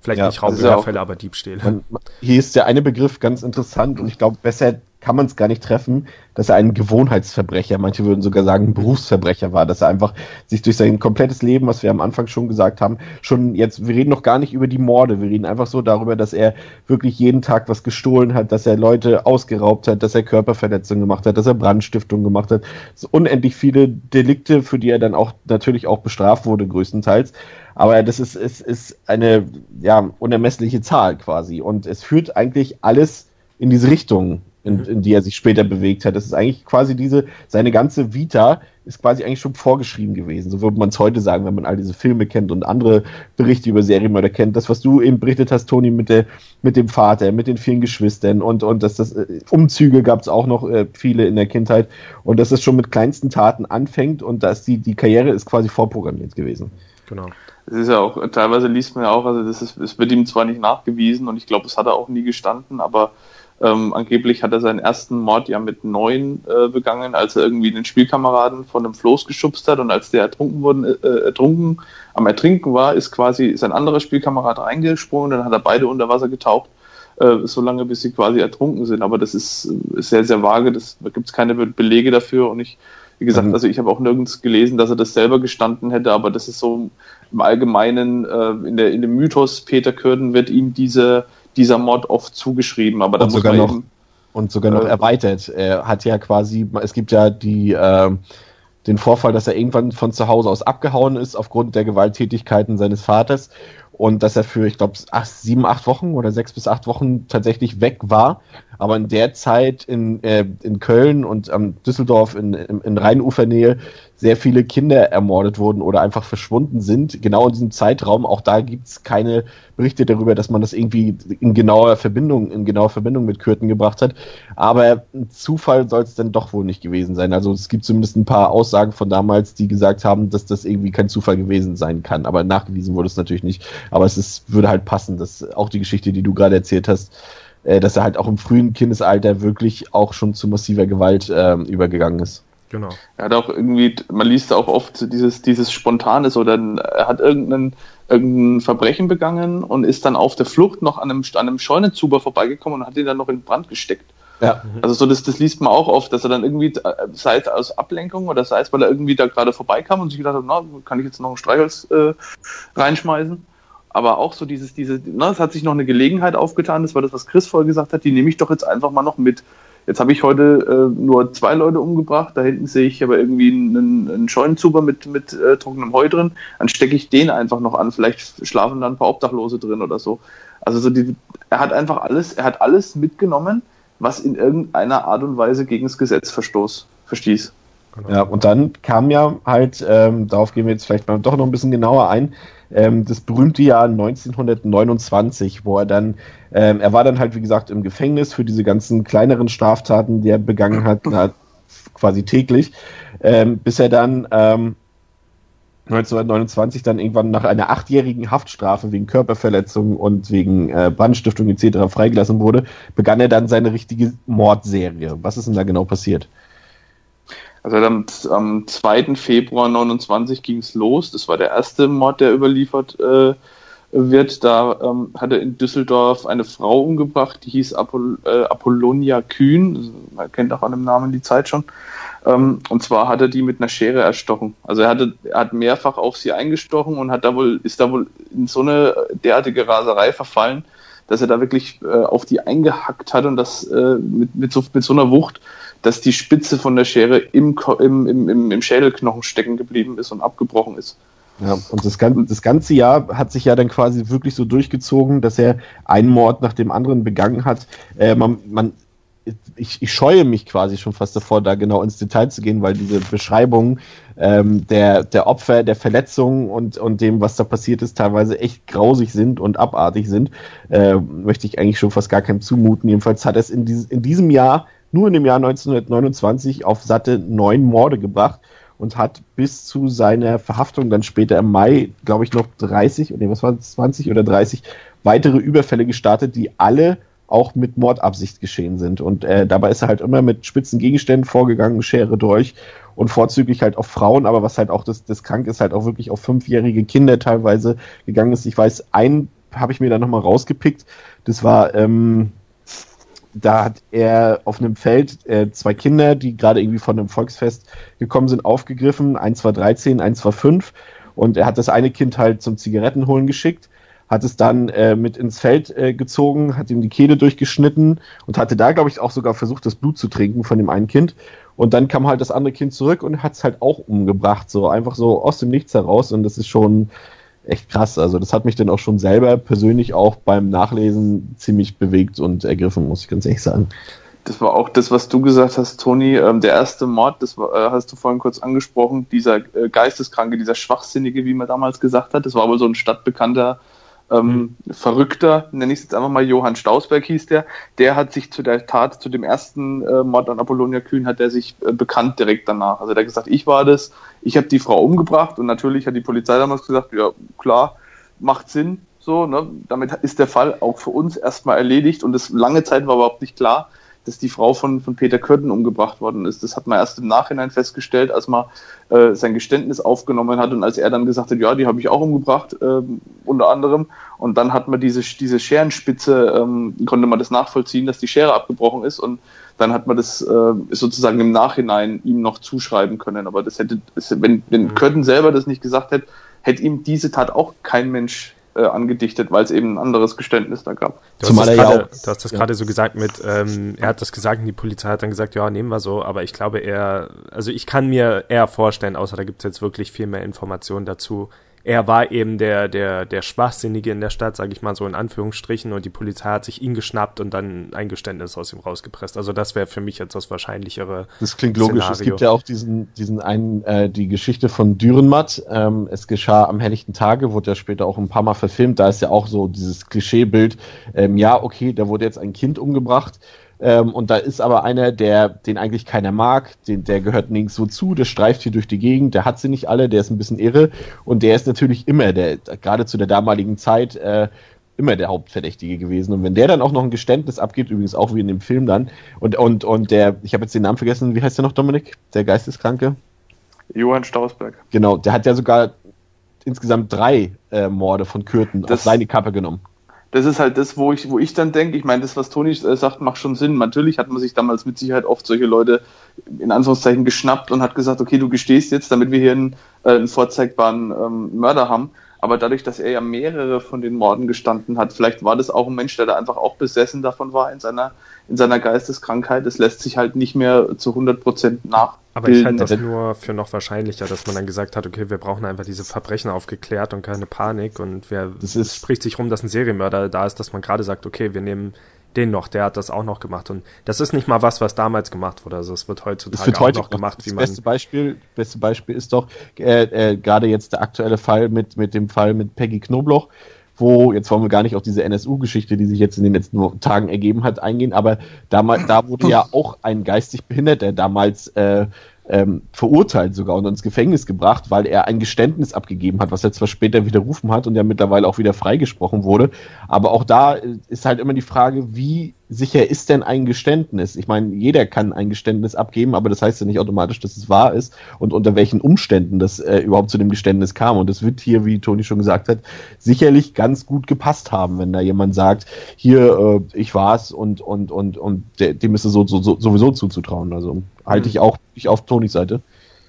Vielleicht ja, nicht Raubüberfälle, aber Diebstähle. Man, hier ist der eine Begriff ganz interessant und ich glaube, besser kann man es gar nicht treffen, dass er ein Gewohnheitsverbrecher, manche würden sogar sagen Berufsverbrecher war, dass er einfach sich durch sein komplettes Leben, was wir am Anfang schon gesagt haben, schon jetzt, wir reden noch gar nicht über die Morde, wir reden einfach so darüber, dass er wirklich jeden Tag was gestohlen hat, dass er Leute ausgeraubt hat, dass er Körperverletzungen gemacht hat, dass er Brandstiftung gemacht hat. Unendlich viele Delikte, für die er dann auch natürlich auch bestraft wurde, größtenteils. Aber das ist, ist, ist eine ja, unermessliche Zahl quasi. Und es führt eigentlich alles in diese Richtung, in, mhm. in die er sich später bewegt hat. Das ist eigentlich quasi diese, seine ganze Vita ist quasi eigentlich schon vorgeschrieben gewesen. So würde man es heute sagen, wenn man all diese Filme kennt und andere Berichte über Serienmörder kennt. Das, was du eben berichtet hast, Toni, mit, der, mit dem Vater, mit den vielen Geschwistern und, und dass das äh, Umzüge gab es auch noch äh, viele in der Kindheit und dass es schon mit kleinsten Taten anfängt und dass die, die Karriere ist quasi vorprogrammiert gewesen. Genau es ist ja auch, teilweise liest man ja auch, also das ist, es wird ihm zwar nicht nachgewiesen und ich glaube, es hat er auch nie gestanden, aber ähm, angeblich hat er seinen ersten Mord ja mit neun äh, begangen, als er irgendwie den Spielkameraden von einem Floß geschubst hat und als der ertrunken wurde, äh, ertrunken, am Ertrinken war, ist quasi sein anderer Spielkamerad reingesprungen, dann hat er beide unter Wasser getaucht, äh, so lange bis sie quasi ertrunken sind. Aber das ist, ist sehr, sehr vage, das, da gibt es keine Belege dafür und ich wie gesagt, mhm. also ich habe auch nirgends gelesen, dass er das selber gestanden hätte, aber das ist so im Allgemeinen, äh, in, der, in dem Mythos Peter Kürden wird ihm diese, dieser Mord oft zugeschrieben, aber da muss man noch, eben, und sogar noch äh, erweitert. Er hat ja quasi, es gibt ja die, äh, den Vorfall, dass er irgendwann von zu Hause aus abgehauen ist aufgrund der Gewalttätigkeiten seines Vaters und dass er für, ich glaube, sieben, acht Wochen oder sechs bis acht Wochen tatsächlich weg war. Aber in der Zeit in, äh, in Köln und am ähm, Düsseldorf in, in, in Rheinufernähe sehr viele Kinder ermordet wurden oder einfach verschwunden sind. Genau in diesem Zeitraum, auch da gibt's keine Berichte darüber, dass man das irgendwie in genauer Verbindung, in genauer Verbindung mit Kürten gebracht hat. Aber ein Zufall soll es dann doch wohl nicht gewesen sein. Also es gibt zumindest ein paar Aussagen von damals, die gesagt haben, dass das irgendwie kein Zufall gewesen sein kann. Aber nachgewiesen wurde es natürlich nicht. Aber es ist, würde halt passen, dass auch die Geschichte, die du gerade erzählt hast, äh, dass er halt auch im frühen Kindesalter wirklich auch schon zu massiver Gewalt äh, übergegangen ist. Genau. Er hat auch irgendwie, man liest auch oft dieses, dieses Spontanes oder er hat irgendeinen, irgendein Verbrechen begangen und ist dann auf der Flucht noch an einem, an einem Scheunenzuber vorbeigekommen und hat ihn dann noch in Brand gesteckt. Ja. Also so das, das liest man auch oft, dass er dann irgendwie, äh, sei es aus Ablenkung oder sei es, weil er irgendwie da gerade vorbeikam und sich gedacht hat, na, kann ich jetzt noch ein Streichholz äh, reinschmeißen. Aber auch so dieses, diese, na, es hat sich noch eine Gelegenheit aufgetan, das war das, was Chris vorher gesagt hat, die nehme ich doch jetzt einfach mal noch mit. Jetzt habe ich heute äh, nur zwei Leute umgebracht. Da hinten sehe ich aber irgendwie einen, einen Scheunenzuber mit, mit äh, trockenem Heu drin. Dann stecke ich den einfach noch an. Vielleicht schlafen da ein paar Obdachlose drin oder so. Also so die, er hat einfach alles, er hat alles mitgenommen, was in irgendeiner Art und Weise gegen das Gesetz verstoß, verstieß. Genau. Ja, und dann kam ja halt, ähm, darauf gehen wir jetzt vielleicht mal doch noch ein bisschen genauer ein, ähm, das berühmte Jahr 1929, wo er dann, ähm, er war dann halt wie gesagt im Gefängnis für diese ganzen kleineren Straftaten, die er begangen hat, na, quasi täglich, ähm, bis er dann ähm, 1929 dann irgendwann nach einer achtjährigen Haftstrafe wegen Körperverletzung und wegen äh, Brandstiftung etc. freigelassen wurde, begann er dann seine richtige Mordserie. Was ist denn da genau passiert? Also am, am 2. Februar 29 ging es los. Das war der erste Mord, der überliefert äh, wird. Da ähm, hat er in Düsseldorf eine Frau umgebracht, die hieß Apoll äh, Apollonia Kühn. Man kennt auch an dem Namen die Zeit schon. Ähm, und zwar hat er die mit einer Schere erstochen. Also er, hatte, er hat mehrfach auf sie eingestochen und hat da wohl, ist da wohl in so eine derartige Raserei verfallen, dass er da wirklich äh, auf die eingehackt hat und das äh, mit, mit, so, mit so einer Wucht, dass die Spitze von der Schere im, im, im, im Schädelknochen stecken geblieben ist und abgebrochen ist. Ja, und das, das ganze Jahr hat sich ja dann quasi wirklich so durchgezogen, dass er einen Mord nach dem anderen begangen hat. Äh, man, man, ich, ich scheue mich quasi schon fast davor, da genau ins Detail zu gehen, weil diese Beschreibungen ähm, der, der Opfer, der Verletzungen und, und dem, was da passiert ist, teilweise echt grausig sind und abartig sind. Äh, möchte ich eigentlich schon fast gar keinem zumuten. Jedenfalls hat er es in, dieses, in diesem Jahr nur in dem Jahr 1929 auf satte neun Morde gebracht und hat bis zu seiner Verhaftung dann später im Mai, glaube ich, noch 30 oder was war das, 20 oder 30 weitere Überfälle gestartet, die alle auch mit Mordabsicht geschehen sind. Und äh, dabei ist er halt immer mit spitzen Gegenständen vorgegangen, Schere durch und vorzüglich halt auf Frauen, aber was halt auch das, das krank ist, halt auch wirklich auf fünfjährige Kinder teilweise gegangen ist. Ich weiß, einen habe ich mir da nochmal rausgepickt. Das war ähm, da hat er auf einem Feld äh, zwei Kinder, die gerade irgendwie von einem Volksfest gekommen sind, aufgegriffen. Eins war 13, eins war 5. Und er hat das eine Kind halt zum Zigarettenholen geschickt, hat es dann äh, mit ins Feld äh, gezogen, hat ihm die Kehle durchgeschnitten und hatte da, glaube ich, auch sogar versucht, das Blut zu trinken von dem einen Kind. Und dann kam halt das andere Kind zurück und hat es halt auch umgebracht, so einfach so aus dem Nichts heraus. Und das ist schon echt krass. Also das hat mich dann auch schon selber persönlich auch beim Nachlesen ziemlich bewegt und ergriffen, muss ich ganz ehrlich sagen. Das war auch das, was du gesagt hast, Toni. Ähm, der erste Mord, das war, äh, hast du vorhin kurz angesprochen, dieser äh, Geisteskranke, dieser Schwachsinnige, wie man damals gesagt hat. Das war aber so ein stadtbekannter ähm. Verrückter, nenne ich es jetzt einfach mal, Johann Stausberg hieß der, der hat sich zu der Tat, zu dem ersten äh, Mord an Apollonia Kühn, hat er sich äh, bekannt direkt danach. Also der hat gesagt, ich war das, ich habe die Frau umgebracht und natürlich hat die Polizei damals gesagt, ja klar, macht Sinn, so, ne? damit ist der Fall auch für uns erstmal erledigt und es lange Zeit war überhaupt nicht klar, dass die Frau von, von Peter Kürten umgebracht worden ist. Das hat man erst im Nachhinein festgestellt, als man äh, sein Geständnis aufgenommen hat und als er dann gesagt hat, ja, die habe ich auch umgebracht, äh, unter anderem. Und dann hat man diese, diese Scherenspitze, ähm, konnte man das nachvollziehen, dass die Schere abgebrochen ist und dann hat man das äh, sozusagen im Nachhinein ihm noch zuschreiben können. Aber das hätte, wenn, wenn mhm. Kürten selber das nicht gesagt hätte, hätte ihm diese Tat auch kein Mensch äh, angedichtet, weil es eben ein anderes Geständnis da gab. Du Zumal er ja auch, du hast das ja. gerade so gesagt mit, ähm, er hat das gesagt und die Polizei hat dann gesagt, ja, nehmen wir so, aber ich glaube er, also ich kann mir eher vorstellen, außer da gibt es jetzt wirklich viel mehr Informationen dazu, er war eben der, der, der Schwachsinnige in der Stadt, sage ich mal so in Anführungsstrichen, und die Polizei hat sich ihn geschnappt und dann ein Geständnis aus ihm rausgepresst. Also das wäre für mich jetzt das wahrscheinlichere. Das klingt logisch. Szenario. Es gibt ja auch diesen, diesen einen, äh, die Geschichte von Dürrenmatt. Ähm, es geschah am helllichten Tage, wurde ja später auch ein paar Mal verfilmt. Da ist ja auch so dieses Klischeebild, ähm, ja, okay, da wurde jetzt ein Kind umgebracht ähm, und da ist aber einer, der, den eigentlich keiner mag, den, der gehört nirgendwo zu, der streift hier durch die Gegend, der hat sie nicht alle, der ist ein bisschen irre und der ist natürlich immer der, gerade zu der damaligen Zeit, äh, immer der Hauptverdächtige gewesen. Und wenn der dann auch noch ein Geständnis abgibt, übrigens auch wie in dem Film dann, und, und, und der, ich habe jetzt den Namen vergessen, wie heißt der noch, Dominik? Der Geisteskranke? Johann Stausberg. Genau, der hat ja sogar insgesamt drei äh, Morde von Kürten das, auf seine Kappe genommen das ist halt das, wo ich, wo ich dann denke, ich meine, das, was Toni äh, sagt, macht schon Sinn. Natürlich hat man sich damals mit Sicherheit oft solche Leute in Anführungszeichen geschnappt und hat gesagt, okay, du gestehst jetzt, damit wir hier einen, äh, einen vorzeigbaren ähm, Mörder haben. Aber dadurch, dass er ja mehrere von den Morden gestanden hat, vielleicht war das auch ein Mensch, der da einfach auch besessen davon war in seiner, in seiner Geisteskrankheit. Das lässt sich halt nicht mehr zu 100 Prozent nach. Aber ich halte das nur für noch wahrscheinlicher, dass man dann gesagt hat, okay, wir brauchen einfach diese Verbrechen aufgeklärt und keine Panik und wer, das ist, es spricht sich rum, dass ein Serienmörder da ist, dass man gerade sagt, okay, wir nehmen den noch, der hat das auch noch gemacht und das ist nicht mal was, was damals gemacht wurde, also es wird heutzutage es wird auch noch gemacht, wie man. Das beste Beispiel, beste Beispiel ist doch äh, äh, gerade jetzt der aktuelle Fall mit mit dem Fall mit Peggy Knobloch, wo, jetzt wollen wir gar nicht auf diese NSU-Geschichte, die sich jetzt in den letzten Tagen ergeben hat, eingehen, aber damals, da wurde ja auch ein geistig Behinderter damals äh, ähm, verurteilt sogar und ins Gefängnis gebracht, weil er ein Geständnis abgegeben hat, was er zwar später widerrufen hat und ja mittlerweile auch wieder freigesprochen wurde. Aber auch da äh, ist halt immer die Frage, wie sicher ist denn ein Geständnis? Ich meine, jeder kann ein Geständnis abgeben, aber das heißt ja nicht automatisch, dass es wahr ist und unter welchen Umständen das äh, überhaupt zu dem Geständnis kam. Und das wird hier, wie Toni schon gesagt hat, sicherlich ganz gut gepasst haben, wenn da jemand sagt, hier, äh, ich war's und, und, und, und dem ist es so, so, so, sowieso zuzutrauen. Also halte ich auch ich auf Tonys Seite.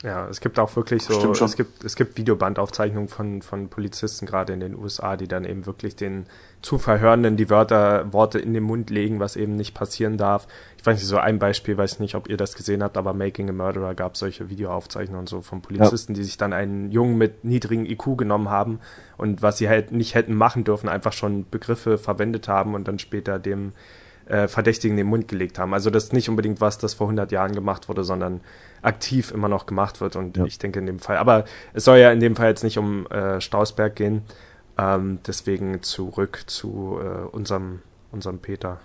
Ja, es gibt auch wirklich so, es gibt, es gibt Videobandaufzeichnungen von, von Polizisten gerade in den USA, die dann eben wirklich den Zuverhörenden die Wörter, Worte in den Mund legen, was eben nicht passieren darf. Ich weiß nicht, so ein Beispiel, weiß nicht, ob ihr das gesehen habt, aber Making a Murderer gab solche Videoaufzeichnungen und so von Polizisten, ja. die sich dann einen Jungen mit niedrigem IQ genommen haben und was sie halt nicht hätten machen dürfen, einfach schon Begriffe verwendet haben und dann später dem äh, Verdächtigen den Mund gelegt haben. Also das ist nicht unbedingt was, das vor 100 Jahren gemacht wurde, sondern aktiv immer noch gemacht wird. Und ja. ich denke in dem Fall, aber es soll ja in dem Fall jetzt nicht um äh, Stausberg gehen. Ähm, deswegen zurück zu äh, unserem, unserem Peter.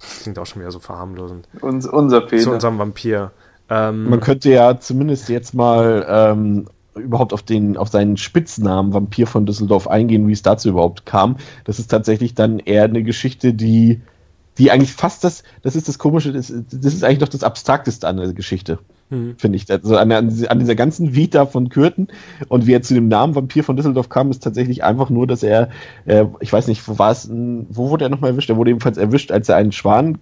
Das klingt auch schon wieder so verharmlosend. Uns, unser Peter. Zu unserem Vampir. Ähm, Man könnte ja zumindest jetzt mal ähm, überhaupt auf den, auf seinen Spitznamen Vampir von Düsseldorf eingehen, wie es dazu überhaupt kam. Das ist tatsächlich dann eher eine Geschichte, die, die eigentlich fast das, das ist das Komische, das, das ist eigentlich doch das Abstrakteste an der Geschichte. Mhm. Finde ich. Also an, an, dieser ganzen Vita von Kürten und wie er zu dem Namen Vampir von Düsseldorf kam, ist tatsächlich einfach nur, dass er, äh, ich weiß nicht, wo war es, wo wurde er nochmal erwischt? Er wurde ebenfalls erwischt, als er einen Schwan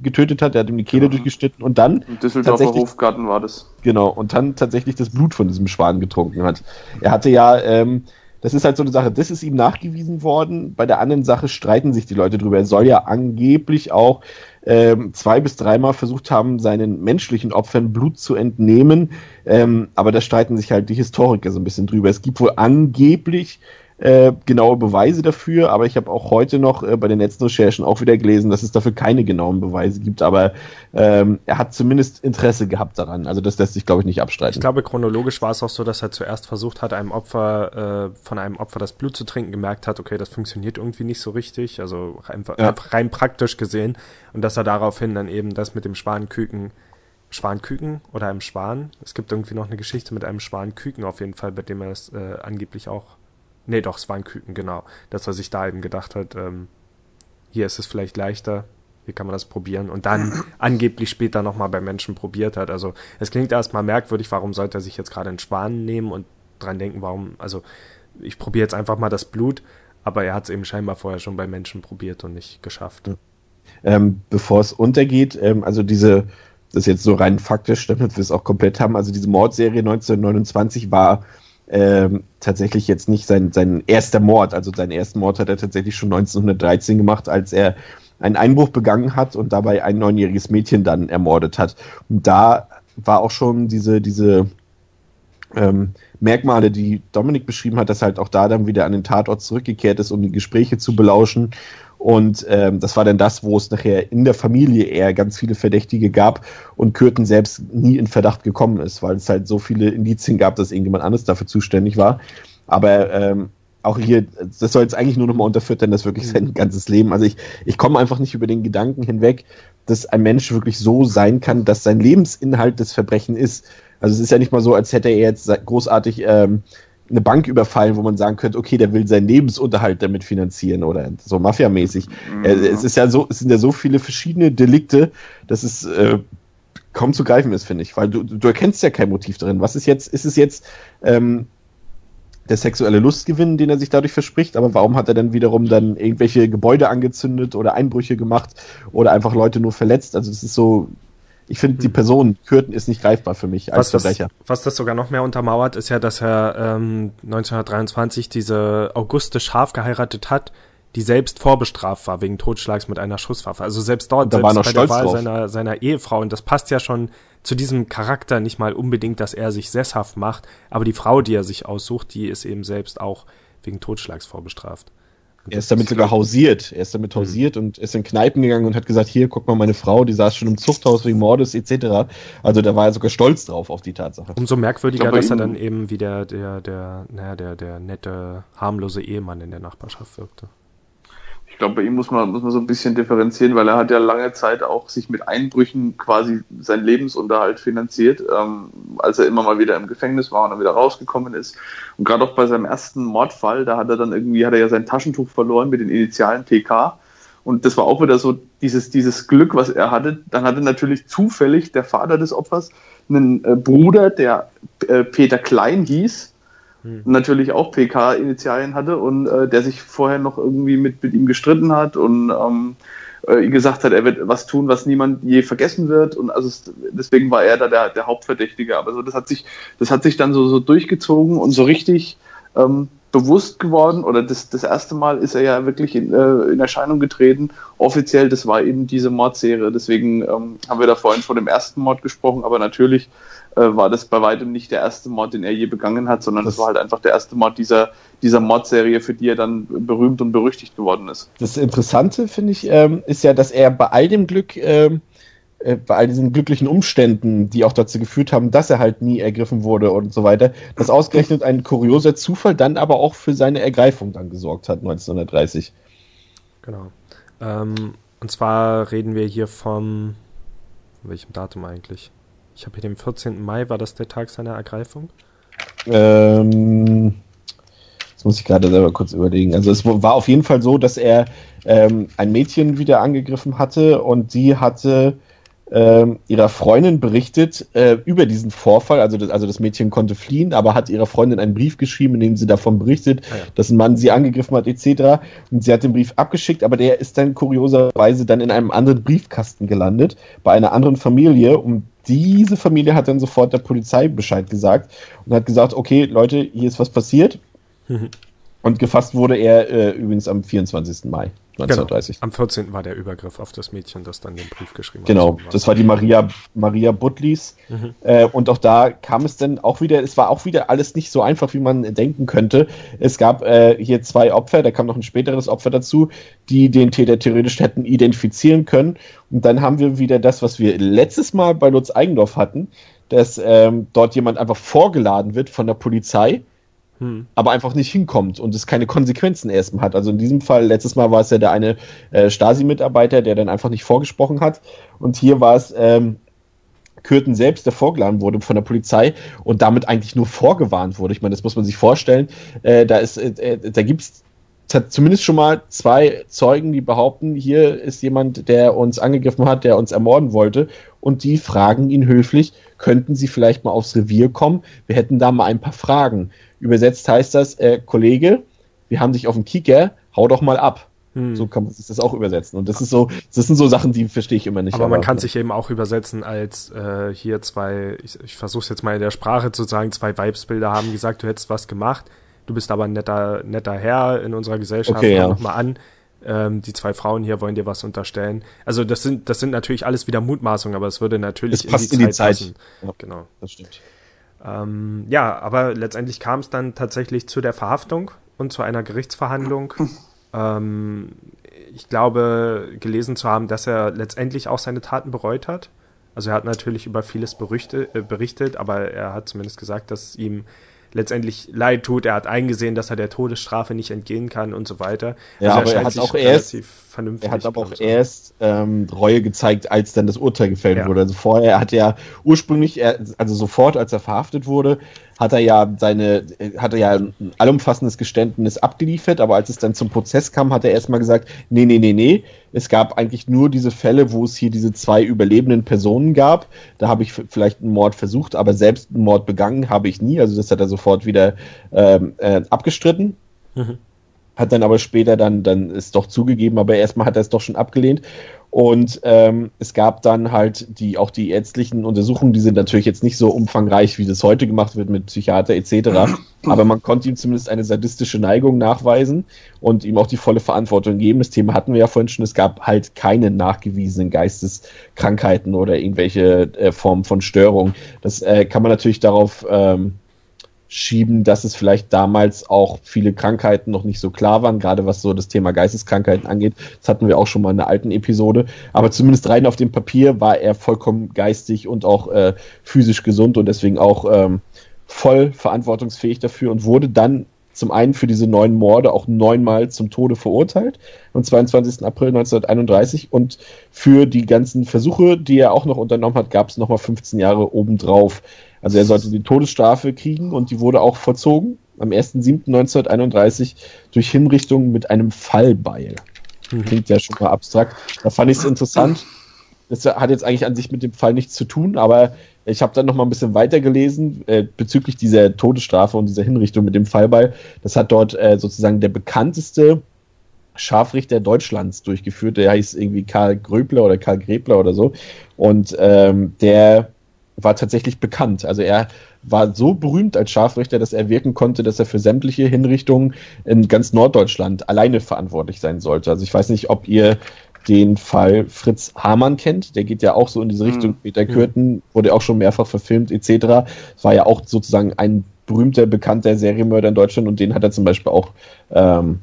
getötet hat, er hat ihm die Kehle genau. durchgeschnitten und dann. Im Düsseldorfer Hofgarten war das. Genau, und dann tatsächlich das Blut von diesem Schwan getrunken hat. Er hatte ja, ähm, das ist halt so eine Sache, das ist ihm nachgewiesen worden. Bei der anderen Sache streiten sich die Leute drüber. Er soll ja angeblich auch ähm, zwei bis dreimal versucht haben, seinen menschlichen Opfern Blut zu entnehmen. Ähm, aber da streiten sich halt die Historiker so ein bisschen drüber. Es gibt wohl angeblich äh, genaue Beweise dafür, aber ich habe auch heute noch äh, bei den letzten Recherchen auch wieder gelesen, dass es dafür keine genauen Beweise gibt, aber ähm, er hat zumindest Interesse gehabt daran. Also das lässt sich, glaube ich, nicht abstreiten. Ich glaube, chronologisch war es auch so, dass er zuerst versucht hat, einem Opfer, äh, von einem Opfer das Blut zu trinken, gemerkt hat, okay, das funktioniert irgendwie nicht so richtig, also einfach, ja. einfach rein praktisch gesehen, und dass er daraufhin dann eben das mit dem Schwanküken Schwanküken oder einem Schwan. Es gibt irgendwie noch eine Geschichte mit einem Schwanküken auf jeden Fall, bei dem er es äh, angeblich auch Nee, doch, es war ein Küken, genau. Dass er sich da eben gedacht hat, ähm, hier ist es vielleicht leichter, hier kann man das probieren und dann angeblich später nochmal bei Menschen probiert hat. Also es klingt erstmal merkwürdig, warum sollte er sich jetzt gerade einen Schwan nehmen und dran denken, warum, also ich probiere jetzt einfach mal das Blut, aber er hat es eben scheinbar vorher schon bei Menschen probiert und nicht geschafft. Ähm, Bevor es untergeht, ähm, also diese, das ist jetzt so rein faktisch, damit wir es auch komplett haben, also diese Mordserie 1929 war ähm, tatsächlich jetzt nicht sein, sein erster Mord. Also seinen ersten Mord hat er tatsächlich schon 1913 gemacht, als er einen Einbruch begangen hat und dabei ein neunjähriges Mädchen dann ermordet hat. Und da war auch schon diese, diese ähm, Merkmale, die Dominik beschrieben hat, dass halt auch da dann wieder an den Tatort zurückgekehrt ist, um die Gespräche zu belauschen. Und ähm, das war dann das, wo es nachher in der Familie eher ganz viele Verdächtige gab und Kürten selbst nie in Verdacht gekommen ist, weil es halt so viele Indizien gab, dass irgendjemand anderes dafür zuständig war. Aber ähm, auch hier, das soll jetzt eigentlich nur nochmal unterfüttern, das wirklich sein ganzes Leben. Also ich, ich komme einfach nicht über den Gedanken hinweg, dass ein Mensch wirklich so sein kann, dass sein Lebensinhalt das Verbrechen ist. Also es ist ja nicht mal so, als hätte er jetzt großartig ähm, eine Bank überfallen, wo man sagen könnte, okay, der will seinen Lebensunterhalt damit finanzieren oder so mafiamäßig. Mhm. Es ist ja so, es sind ja so viele verschiedene Delikte, dass es äh, kaum zu greifen ist, finde ich, weil du, du erkennst ja kein Motiv drin. Was ist jetzt, ist es jetzt ähm, der sexuelle Lustgewinn, den er sich dadurch verspricht, aber warum hat er dann wiederum dann irgendwelche Gebäude angezündet oder Einbrüche gemacht oder einfach Leute nur verletzt? Also es ist so, ich finde, die hm. Person Kürten ist nicht greifbar für mich als was Verbrecher. Das, was das sogar noch mehr untermauert, ist ja, dass er ähm, 1923 diese Auguste Scharf geheiratet hat, die selbst vorbestraft war wegen Totschlags mit einer Schusswaffe. Also selbst dort, da selbst bei der Wahl seiner, seiner Ehefrau, und das passt ja schon zu diesem Charakter nicht mal unbedingt, dass er sich sesshaft macht, aber die Frau, die er sich aussucht, die ist eben selbst auch wegen Totschlags vorbestraft. Er ist damit sogar hausiert. Er ist damit mhm. hausiert und ist in Kneipen gegangen und hat gesagt, hier, guck mal, meine Frau, die saß schon im Zuchthaus wegen Mordes etc. Also da war er sogar stolz drauf auf die Tatsache. Umso merkwürdiger, dass er dann eben wie der, der, der, naja, der, der nette, harmlose Ehemann in der Nachbarschaft wirkte ich glaube, bei ihm muss man, muss man so ein bisschen differenzieren, weil er hat ja lange Zeit auch sich mit Einbrüchen quasi seinen Lebensunterhalt finanziert, ähm, als er immer mal wieder im Gefängnis war und dann wieder rausgekommen ist. Und gerade auch bei seinem ersten Mordfall, da hat er dann irgendwie, hat er ja sein Taschentuch verloren mit den Initialen PK. Und das war auch wieder so dieses, dieses Glück, was er hatte. Dann hatte natürlich zufällig der Vater des Opfers einen äh, Bruder, der äh, Peter Klein hieß, hm. natürlich auch PK-Initialien hatte und äh, der sich vorher noch irgendwie mit, mit ihm gestritten hat und ähm, äh, gesagt hat, er wird was tun, was niemand je vergessen wird und also es, deswegen war er da der, der Hauptverdächtige. Aber so das hat sich, das hat sich dann so, so durchgezogen und so richtig ähm, bewusst geworden oder das, das erste Mal ist er ja wirklich in, äh, in Erscheinung getreten. Offiziell, das war eben diese Mordserie. Deswegen ähm, haben wir da vorhin von dem ersten Mord gesprochen, aber natürlich war das bei weitem nicht der erste Mord, den er je begangen hat, sondern das, das war halt einfach der erste Mord dieser, dieser Mordserie, für die er dann berühmt und berüchtigt geworden ist. Das Interessante, finde ich, ähm, ist ja, dass er bei all dem Glück, ähm, äh, bei all diesen glücklichen Umständen, die auch dazu geführt haben, dass er halt nie ergriffen wurde und so weiter, dass ausgerechnet ein kurioser Zufall dann aber auch für seine Ergreifung dann gesorgt hat, 1930. Genau. Ähm, und zwar reden wir hier vom, welchem Datum eigentlich? Ich habe hier den 14. Mai, war das der Tag seiner Ergreifung? Ähm, das muss ich gerade selber kurz überlegen. Also es war auf jeden Fall so, dass er ähm, ein Mädchen wieder angegriffen hatte und sie hatte ähm, ihrer Freundin berichtet äh, über diesen Vorfall. Also das, also das Mädchen konnte fliehen, aber hat ihrer Freundin einen Brief geschrieben, in dem sie davon berichtet, ah, ja. dass ein Mann sie angegriffen hat, etc. Und sie hat den Brief abgeschickt, aber der ist dann kurioserweise dann in einem anderen Briefkasten gelandet, bei einer anderen Familie. Und diese Familie hat dann sofort der Polizei Bescheid gesagt und hat gesagt, okay, Leute, hier ist was passiert. Mhm. Und gefasst wurde er äh, übrigens am 24. Mai 1930. Genau. Am 14. war der Übergriff auf das Mädchen, das dann den Brief geschrieben genau, hat. Genau, das war die Maria, Maria Butlis. Mhm. Äh, und auch da kam es dann auch wieder, es war auch wieder alles nicht so einfach, wie man denken könnte. Es gab äh, hier zwei Opfer, da kam noch ein späteres Opfer dazu, die den Täter theoretisch hätten identifizieren können. Und dann haben wir wieder das, was wir letztes Mal bei Lutz Eigendorf hatten, dass ähm, dort jemand einfach vorgeladen wird von der Polizei hm. aber einfach nicht hinkommt und es keine Konsequenzen erstmal hat. Also in diesem Fall, letztes Mal war es ja der eine äh, Stasi-Mitarbeiter, der dann einfach nicht vorgesprochen hat und hier war es ähm, Kürten selbst, der vorgeladen wurde von der Polizei und damit eigentlich nur vorgewarnt wurde. Ich meine, das muss man sich vorstellen. Äh, da ist, äh, da gibt's zumindest schon mal zwei Zeugen, die behaupten, hier ist jemand, der uns angegriffen hat, der uns ermorden wollte. Und die fragen ihn höflich, könnten Sie vielleicht mal aufs Revier kommen? Wir hätten da mal ein paar Fragen. Übersetzt heißt das, äh, Kollege, wir haben dich auf dem Kicker, hau doch mal ab. Hm. So kann man sich das auch übersetzen. Und das ist so, das sind so Sachen, die verstehe ich immer nicht. Aber, aber man kann sich eben auch übersetzen als äh, hier zwei, ich, ich versuche es jetzt mal in der Sprache zu sagen, zwei Weibsbilder haben gesagt, du hättest was gemacht, du bist aber ein netter, netter Herr in unserer Gesellschaft, okay, ja. nochmal an. Ähm, die zwei Frauen hier wollen dir was unterstellen. Also das sind, das sind natürlich alles wieder Mutmaßungen, aber es würde natürlich es passt in die Zeit. In die Zeit. Ja, genau. Das stimmt. Ähm, ja, aber letztendlich kam es dann tatsächlich zu der Verhaftung und zu einer Gerichtsverhandlung. ähm, ich glaube, gelesen zu haben, dass er letztendlich auch seine Taten bereut hat. Also er hat natürlich über vieles berüchte, äh, berichtet, aber er hat zumindest gesagt, dass ihm letztendlich leid tut. Er hat eingesehen, dass er der Todesstrafe nicht entgehen kann und so weiter. Ja, also aber er hat auch erst, er hat aber auch erst ähm, Reue gezeigt, als dann das Urteil gefällt ja. wurde. Also vorher hat er ursprünglich, also sofort, als er verhaftet wurde, hat er ja seine, hat er ja ein allumfassendes Geständnis abgeliefert, aber als es dann zum Prozess kam, hat er erstmal gesagt, nee, nee, nee, nee, es gab eigentlich nur diese Fälle, wo es hier diese zwei überlebenden Personen gab. Da habe ich vielleicht einen Mord versucht, aber selbst einen Mord begangen habe ich nie. Also das hat er sofort wieder ähm, äh, abgestritten. Mhm. Hat dann aber später dann, dann ist doch zugegeben, aber erstmal hat er es doch schon abgelehnt. Und ähm, es gab dann halt die auch die ärztlichen Untersuchungen, die sind natürlich jetzt nicht so umfangreich, wie das heute gemacht wird mit Psychiater etc. Aber man konnte ihm zumindest eine sadistische Neigung nachweisen und ihm auch die volle Verantwortung geben. Das Thema hatten wir ja vorhin schon. Es gab halt keine nachgewiesenen Geisteskrankheiten oder irgendwelche äh, Formen von Störung. Das äh, kann man natürlich darauf ähm, schieben, dass es vielleicht damals auch viele Krankheiten noch nicht so klar waren, gerade was so das Thema Geisteskrankheiten angeht. Das hatten wir auch schon mal in der alten Episode. Aber zumindest rein auf dem Papier war er vollkommen geistig und auch äh, physisch gesund und deswegen auch ähm, voll verantwortungsfähig dafür und wurde dann zum einen für diese neun Morde auch neunmal zum Tode verurteilt am 22. April 1931 und für die ganzen Versuche, die er auch noch unternommen hat, gab es nochmal 15 Jahre obendrauf. Also er sollte die Todesstrafe kriegen und die wurde auch vollzogen am 1.7.1931 durch Hinrichtung mit einem Fallbeil. Mhm. Klingt ja schon mal abstrakt. Da fand ich es interessant. Das hat jetzt eigentlich an sich mit dem Fall nichts zu tun, aber ich habe dann noch mal ein bisschen weiter gelesen äh, bezüglich dieser Todesstrafe und dieser Hinrichtung mit dem Fallbeil. Das hat dort äh, sozusagen der bekannteste Scharfrichter Deutschlands durchgeführt. Der heißt irgendwie Karl Gröbler oder Karl Gräbler oder so. Und ähm, der war tatsächlich bekannt. Also er war so berühmt als Scharfrichter, dass er wirken konnte, dass er für sämtliche Hinrichtungen in ganz Norddeutschland alleine verantwortlich sein sollte. Also ich weiß nicht, ob ihr den Fall Fritz Hamann kennt. Der geht ja auch so in diese Richtung. Mhm. Peter Kürten wurde auch schon mehrfach verfilmt etc. Es war ja auch sozusagen ein berühmter, bekannter Serienmörder in Deutschland und den hat er zum Beispiel auch ähm,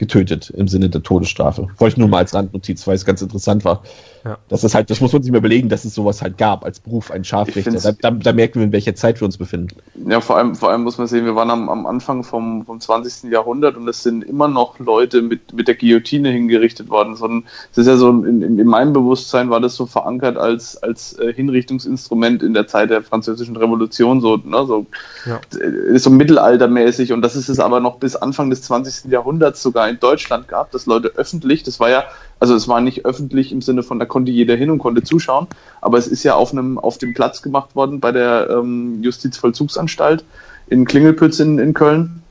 getötet im Sinne der Todesstrafe. Wollte ich nur mal als Randnotiz, weil es ganz interessant war. Ja. Das ist halt, das muss man sich mal überlegen, dass es sowas halt gab als Beruf, ein Scharfrichter. Da, da, da, merken wir, in welcher Zeit wir uns befinden. Ja, vor allem, vor allem muss man sehen, wir waren am, am Anfang vom, vom 20. Jahrhundert und es sind immer noch Leute mit, mit der Guillotine hingerichtet worden. Das ist ja so, in, in meinem Bewusstsein war das so verankert als, als äh, Hinrichtungsinstrument in der Zeit der französischen Revolution, so, ne, so, ja. Äh, so mittelaltermäßig und das ist es aber noch bis Anfang des 20. Jahrhunderts sogar in Deutschland gab, dass Leute öffentlich, das war ja also es war nicht öffentlich im Sinne von, da konnte jeder hin und konnte zuschauen, aber es ist ja auf einem auf dem Platz gemacht worden bei der ähm, Justizvollzugsanstalt in Klingelpütz in, in Köln.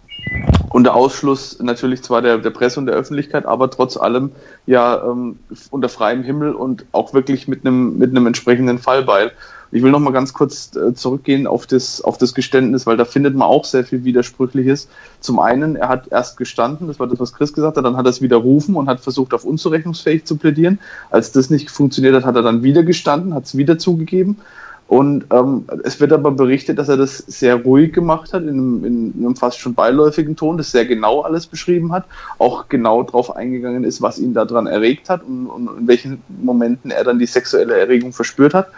Unter Ausschluss natürlich zwar der, der Presse und der Öffentlichkeit, aber trotz allem ja ähm, unter freiem Himmel und auch wirklich mit einem mit einem entsprechenden Fallbeil. Ich will noch mal ganz kurz äh, zurückgehen auf das, auf das Geständnis, weil da findet man auch sehr viel Widersprüchliches. Zum einen, er hat erst gestanden, das war das, was Chris gesagt hat, dann hat er es widerrufen und hat versucht, auf unzurechnungsfähig zu plädieren. Als das nicht funktioniert hat, hat er dann wieder gestanden, hat es wieder zugegeben. Und ähm, es wird aber berichtet, dass er das sehr ruhig gemacht hat, in einem, in einem fast schon beiläufigen Ton, das sehr genau alles beschrieben hat, auch genau darauf eingegangen ist, was ihn daran erregt hat und, und in welchen Momenten er dann die sexuelle Erregung verspürt hat.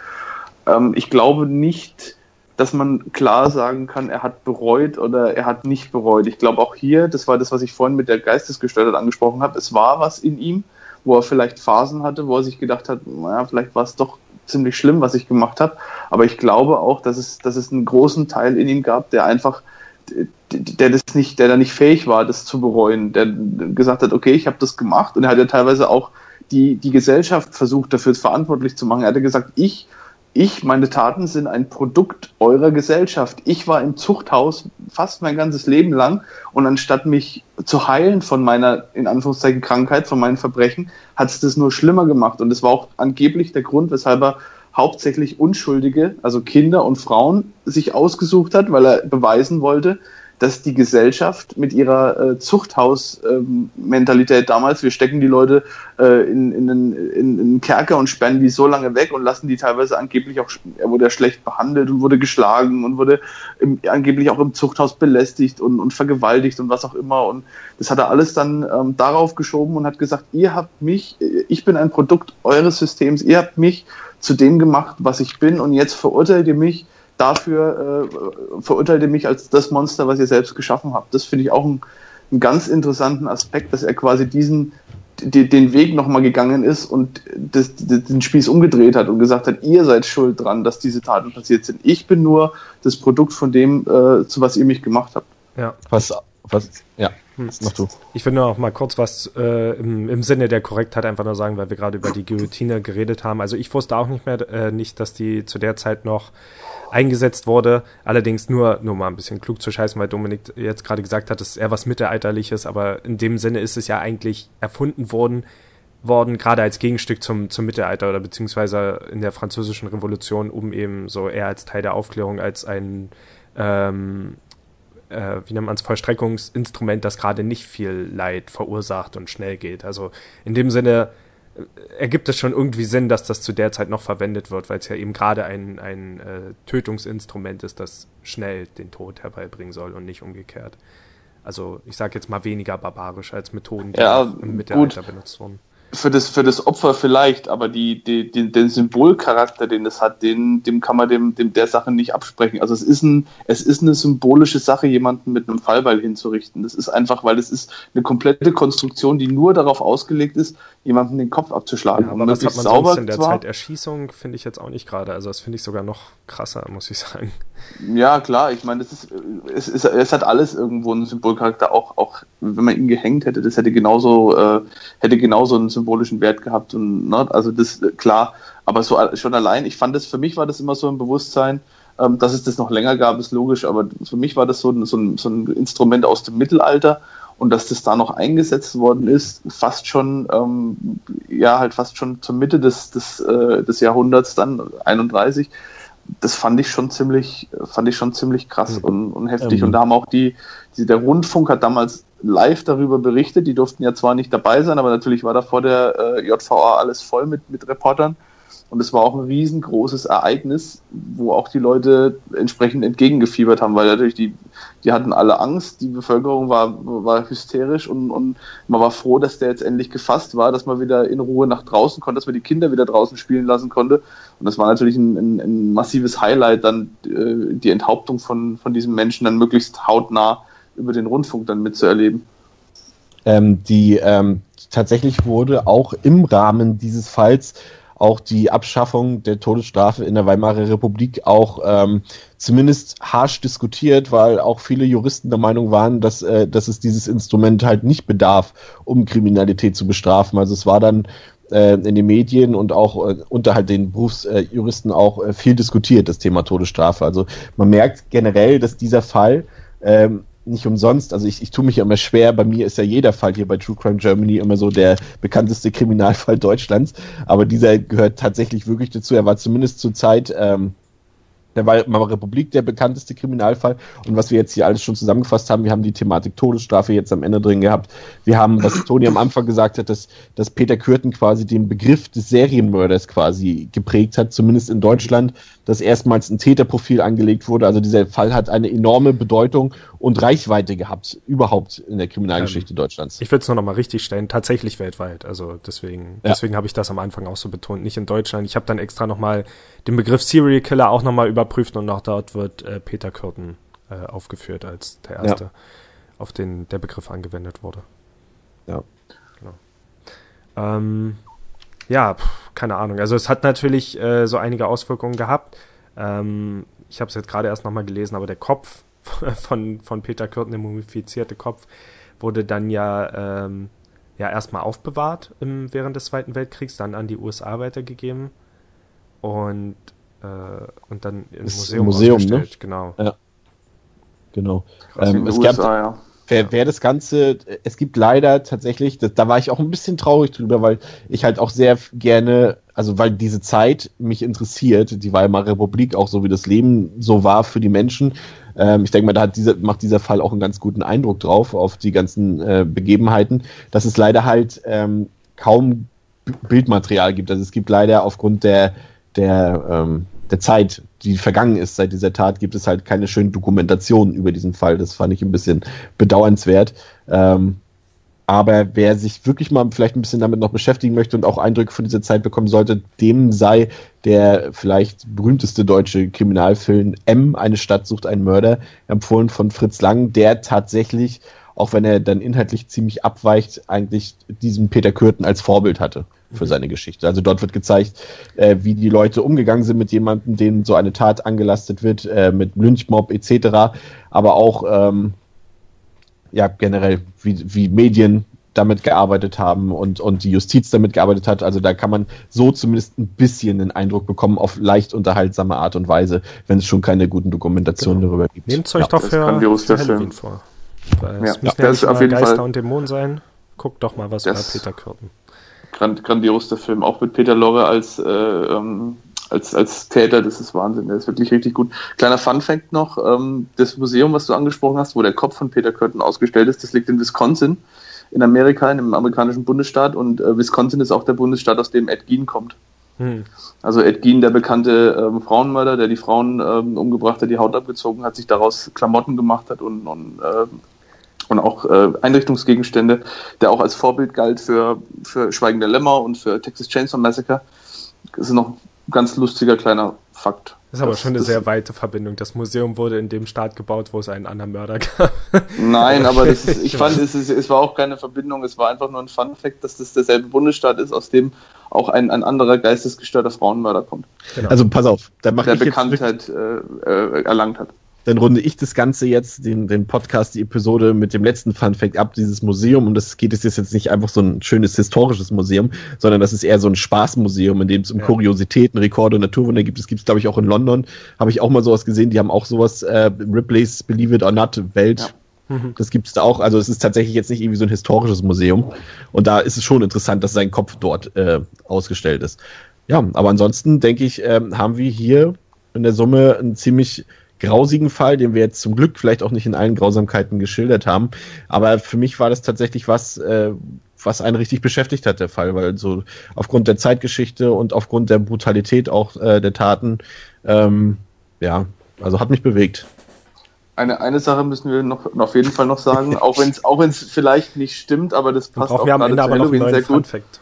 Ähm, ich glaube nicht, dass man klar sagen kann, er hat bereut oder er hat nicht bereut. Ich glaube auch hier, das war das, was ich vorhin mit der Geistesgestörtheit angesprochen habe, es war was in ihm, wo er vielleicht Phasen hatte, wo er sich gedacht hat, naja, vielleicht war es doch ziemlich schlimm, was ich gemacht habe. Aber ich glaube auch, dass es, dass es einen großen Teil in ihm gab, der einfach, der das nicht, der da nicht fähig war, das zu bereuen, der gesagt hat, okay, ich habe das gemacht und er hat ja teilweise auch die, die Gesellschaft versucht, dafür verantwortlich zu machen. Er hatte gesagt, ich ich, meine Taten sind ein Produkt eurer Gesellschaft. Ich war im Zuchthaus fast mein ganzes Leben lang und anstatt mich zu heilen von meiner, in Anführungszeichen, Krankheit, von meinen Verbrechen, hat es das nur schlimmer gemacht. Und das war auch angeblich der Grund, weshalb er hauptsächlich Unschuldige, also Kinder und Frauen, sich ausgesucht hat, weil er beweisen wollte, dass die Gesellschaft mit ihrer äh, Zuchthaus-Mentalität ähm, damals, wir stecken die Leute äh, in, in, in, in einen Kerker und sperren die so lange weg und lassen die teilweise angeblich auch, er wurde schlecht behandelt und wurde geschlagen und wurde im, angeblich auch im Zuchthaus belästigt und, und vergewaltigt und was auch immer. Und das hat er alles dann ähm, darauf geschoben und hat gesagt, ihr habt mich, ich bin ein Produkt eures Systems, ihr habt mich zu dem gemacht, was ich bin und jetzt verurteilt ihr mich dafür äh, verurteilt ihr mich als das Monster, was ihr selbst geschaffen habt. Das finde ich auch einen, einen, ganz interessanten Aspekt, dass er quasi diesen die, den Weg nochmal gegangen ist und das, den Spieß umgedreht hat und gesagt hat, ihr seid schuld dran, dass diese Taten passiert sind. Ich bin nur das Produkt von dem, äh, zu was ihr mich gemacht habt. Ja. Was, was, ja. Hm. Mach du. Ich will nur noch mal kurz was äh, im, im Sinne der Korrektheit einfach nur sagen, weil wir gerade über die Guillotine geredet haben. Also ich wusste auch nicht mehr, äh, nicht, dass die zu der Zeit noch eingesetzt wurde. Allerdings nur, nur mal ein bisschen klug zu scheißen, weil Dominik jetzt gerade gesagt hat, es ist eher was Mittelalterliches, aber in dem Sinne ist es ja eigentlich erfunden worden, worden, gerade als Gegenstück zum, zum Mittelalter oder beziehungsweise in der französischen Revolution, um eben so eher als Teil der Aufklärung als ein, ähm, äh, wie nennt man es, Vollstreckungsinstrument, das gerade nicht viel Leid verursacht und schnell geht. Also in dem Sinne ergibt es schon irgendwie Sinn, dass das zu der Zeit noch verwendet wird, weil es ja eben gerade ein, ein äh, Tötungsinstrument ist, das schnell den Tod herbeibringen soll und nicht umgekehrt. Also ich sage jetzt mal weniger barbarisch als Methoden, die ja, im Mittelalter benutzt wurden für das, für das Opfer vielleicht, aber die, die, die, den Symbolcharakter, den das hat, den, dem kann man dem, dem der Sache nicht absprechen. Also es ist, ein, es ist eine symbolische Sache, jemanden mit einem Fallbeil hinzurichten. Das ist einfach, weil es ist eine komplette Konstruktion, die nur darauf ausgelegt ist, jemanden den Kopf abzuschlagen. Ja, aber das hat man sauber sonst in der zwar. Zeit Erschießung finde ich jetzt auch nicht gerade. Also das finde ich sogar noch krasser, muss ich sagen. Ja, klar, ich meine, das ist, es, ist, es hat alles irgendwo einen Symbolcharakter, auch, auch wenn man ihn gehängt hätte, das hätte genauso, äh, hätte genauso einen symbolischen Wert gehabt und ne, also das klar, aber so schon allein, ich fand das, für mich war das immer so ein Bewusstsein, ähm, dass es das noch länger gab, ist logisch, aber für mich war das so ein, so ein, so ein Instrument aus dem Mittelalter und dass das da noch eingesetzt worden ist, fast schon, ähm, ja, halt fast schon zur Mitte des, des, äh, des Jahrhunderts dann, 31, das fand ich schon ziemlich, fand ich schon ziemlich krass mhm. und, und heftig. Ähm. Und da haben auch die, die, der Rundfunk hat damals live darüber berichtet. Die durften ja zwar nicht dabei sein, aber natürlich war da vor der äh, JVA alles voll mit, mit Reportern. Und es war auch ein riesengroßes Ereignis, wo auch die Leute entsprechend entgegengefiebert haben, weil natürlich die, die hatten alle Angst, die Bevölkerung war, war hysterisch und, und man war froh, dass der jetzt endlich gefasst war, dass man wieder in Ruhe nach draußen konnte, dass man die Kinder wieder draußen spielen lassen konnte. Und das war natürlich ein, ein, ein massives Highlight, dann äh, die Enthauptung von, von diesem Menschen dann möglichst hautnah über den Rundfunk dann mitzuerleben. Ähm, die ähm, tatsächlich wurde auch im Rahmen dieses Falls auch die Abschaffung der Todesstrafe in der Weimarer Republik auch ähm, zumindest harsch diskutiert, weil auch viele Juristen der Meinung waren, dass, äh, dass es dieses Instrument halt nicht bedarf, um Kriminalität zu bestrafen. Also es war dann äh, in den Medien und auch äh, unter halt den Berufsjuristen auch äh, viel diskutiert, das Thema Todesstrafe. Also man merkt generell, dass dieser Fall ähm, nicht umsonst, also ich, ich tue mich ja immer schwer, bei mir ist ja jeder Fall hier bei True Crime Germany immer so der bekannteste Kriminalfall Deutschlands, aber dieser gehört tatsächlich wirklich dazu. Er war zumindest zur Zeit ähm, der Weimarer Republik der bekannteste Kriminalfall. Und was wir jetzt hier alles schon zusammengefasst haben, wir haben die Thematik Todesstrafe jetzt am Ende drin gehabt. Wir haben, was Toni am Anfang gesagt hat, dass, dass Peter Kürten quasi den Begriff des Serienmörders quasi geprägt hat, zumindest in Deutschland, dass erstmals ein Täterprofil angelegt wurde. Also dieser Fall hat eine enorme Bedeutung und Reichweite gehabt, überhaupt in der Kriminalgeschichte ähm, Deutschlands. Ich würde es nur noch mal richtig stellen, tatsächlich weltweit. Also deswegen, ja. deswegen habe ich das am Anfang auch so betont, nicht in Deutschland. Ich habe dann extra noch mal den Begriff Serial Killer auch noch mal überprüft und auch dort wird äh, Peter Kürten äh, aufgeführt als der erste, ja. auf den der Begriff angewendet wurde. Ja. Genau. Ähm, ja, pff, keine Ahnung. Also es hat natürlich äh, so einige Auswirkungen gehabt. Ähm, ich habe es jetzt gerade erst nochmal gelesen, aber der Kopf von, von Peter Kürten, der mumifizierte Kopf, wurde dann ja, ähm, ja erstmal aufbewahrt im, während des Zweiten Weltkriegs, dann an die USA weitergegeben und, äh, und dann im Museum, Museum ne? genau. Ja. Genau. Ähm, es USA, gab, ja. Wer, wer das Ganze, es gibt leider tatsächlich, das, da war ich auch ein bisschen traurig drüber, weil ich halt auch sehr gerne, also weil diese Zeit mich interessiert, die Weimarer Republik, auch so wie das Leben so war für die Menschen, Ähm, ich denke mal, da hat dieser, macht dieser Fall auch einen ganz guten Eindruck drauf, auf die ganzen äh, Begebenheiten, dass es leider halt ähm, kaum Bildmaterial gibt. Also es gibt leider aufgrund der, der, ähm, der Zeit, die vergangen ist seit dieser Tat, gibt es halt keine schönen Dokumentationen über diesen Fall. Das fand ich ein bisschen bedauernswert. Ähm, aber wer sich wirklich mal vielleicht ein bisschen damit noch beschäftigen möchte und auch Eindrücke von dieser Zeit bekommen sollte, dem sei der vielleicht berühmteste deutsche Kriminalfilm M, eine Stadt sucht einen Mörder, empfohlen von Fritz Lang, der tatsächlich, auch wenn er dann inhaltlich ziemlich abweicht, eigentlich diesen Peter Kürten als Vorbild hatte für seine Geschichte. Also dort wird gezeigt, äh, wie die Leute umgegangen sind mit jemandem, denen so eine Tat angelastet wird, äh, mit Lynchmob etc., aber auch ähm, ja generell, wie, wie Medien damit gearbeitet haben und, und die Justiz damit gearbeitet hat. Also da kann man so zumindest ein bisschen den Eindruck bekommen, auf leicht unterhaltsame Art und Weise, wenn es schon keine guten Dokumentationen genau. darüber gibt. Nehmt euch ja, doch für, für Halloween vor. Weil es ja, müssen ja nicht auf jeden Geister Fall. und Dämonen sein. Guckt doch mal was das über Peter Kürten. Grand, grandios der Film, auch mit Peter Lorre als äh, ähm, als, als Täter, das ist Wahnsinn, der ist wirklich richtig gut. Kleiner Fun-Fact noch, ähm, das Museum, was du angesprochen hast, wo der Kopf von Peter Curtin ausgestellt ist, das liegt in Wisconsin, in Amerika, in einem amerikanischen Bundesstaat und äh, Wisconsin ist auch der Bundesstaat, aus dem Ed Gein kommt. Hm. Also Ed Gein, der bekannte ähm, Frauenmörder, der die Frauen ähm, umgebracht hat, die Haut abgezogen hat, sich daraus Klamotten gemacht hat und, und äh, und auch äh, Einrichtungsgegenstände, der auch als Vorbild galt für, für Schweigende Lämmer und für Texas Chainsaw Massacre. Das ist noch ganz lustiger kleiner Fakt. Das ist aber schon eine sehr weite Verbindung. Das Museum wurde in dem Staat gebaut, wo es einen anderen Mörder gab. Nein, aber ist, ich fand, es, ist, es war auch keine Verbindung. Es war einfach nur ein Fun-Fact, dass das derselbe Bundesstaat ist, aus dem auch ein, ein anderer geistesgestörter Frauenmörder kommt. Genau. Also pass auf, der Bekanntheit äh, äh, erlangt hat dann runde ich das Ganze jetzt, den, den Podcast, die Episode mit dem letzten Fun Fact ab, dieses Museum. Und das geht es jetzt nicht einfach so ein schönes historisches Museum, sondern das ist eher so ein Spaßmuseum, in dem es um ja. Kuriositäten, Rekorde und Naturwunder gibt. Das gibt es, glaube ich, auch in London. Habe ich auch mal sowas gesehen. Die haben auch sowas, äh, Ripley's Believe It or Not Welt. Ja. Mhm. Das gibt es da auch. Also es ist tatsächlich jetzt nicht irgendwie so ein historisches Museum. Und da ist es schon interessant, dass sein Kopf dort äh, ausgestellt ist. Ja, aber ansonsten denke ich, äh, haben wir hier in der Summe ein ziemlich grausigen Fall, den wir jetzt zum Glück vielleicht auch nicht in allen Grausamkeiten geschildert haben. Aber für mich war das tatsächlich was, äh, was einen richtig beschäftigt hat, der Fall, weil so aufgrund der Zeitgeschichte und aufgrund der Brutalität auch äh, der Taten, ähm, ja, also hat mich bewegt. Eine, eine Sache müssen wir noch auf jeden Fall noch sagen, auch wenn es auch wenn's vielleicht nicht stimmt, aber das passt auch gerade zu Halloween sehr gut. Fact.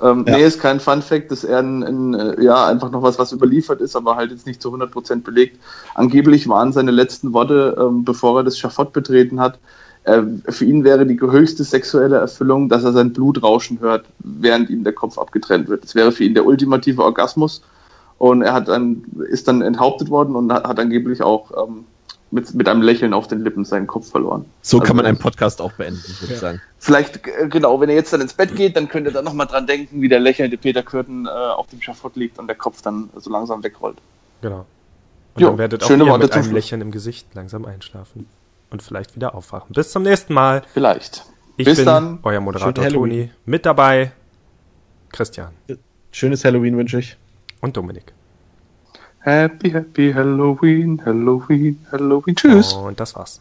Ähm, ja. Nee, ist kein Fun Fact, das ist eher ein, ein, äh, ja, einfach noch was, was überliefert ist, aber halt jetzt nicht zu 100% belegt. Angeblich waren seine letzten Worte, ähm, bevor er das Schafott betreten hat, äh, für ihn wäre die höchste sexuelle Erfüllung, dass er sein Blut rauschen hört, während ihm der Kopf abgetrennt wird. Das wäre für ihn der ultimative Orgasmus. Und er hat dann, ist dann enthauptet worden und hat, hat angeblich auch ähm, mit, mit einem Lächeln auf den Lippen seinen Kopf verloren. So also, kann man einen Podcast auch beenden, würde ich sagen. Vielleicht, äh, genau, wenn ihr jetzt dann ins Bett geht, dann könnt ihr dann nochmal dran denken, wie der lächelnde Peter Kürten äh, auf dem Schafott liegt und der Kopf dann so langsam wegrollt. Genau. Und jo, dann werdet auch ihr mit einem Lächeln im Gesicht langsam einschlafen und vielleicht wieder aufwachen. Bis zum nächsten Mal. Vielleicht. Ich Bis bin dann. euer Moderator Toni. Mit dabei Christian. Schönes Halloween wünsche ich. Und Dominik. Happy, happy Halloween, Halloween, Halloween. Tschüss. Und das war's.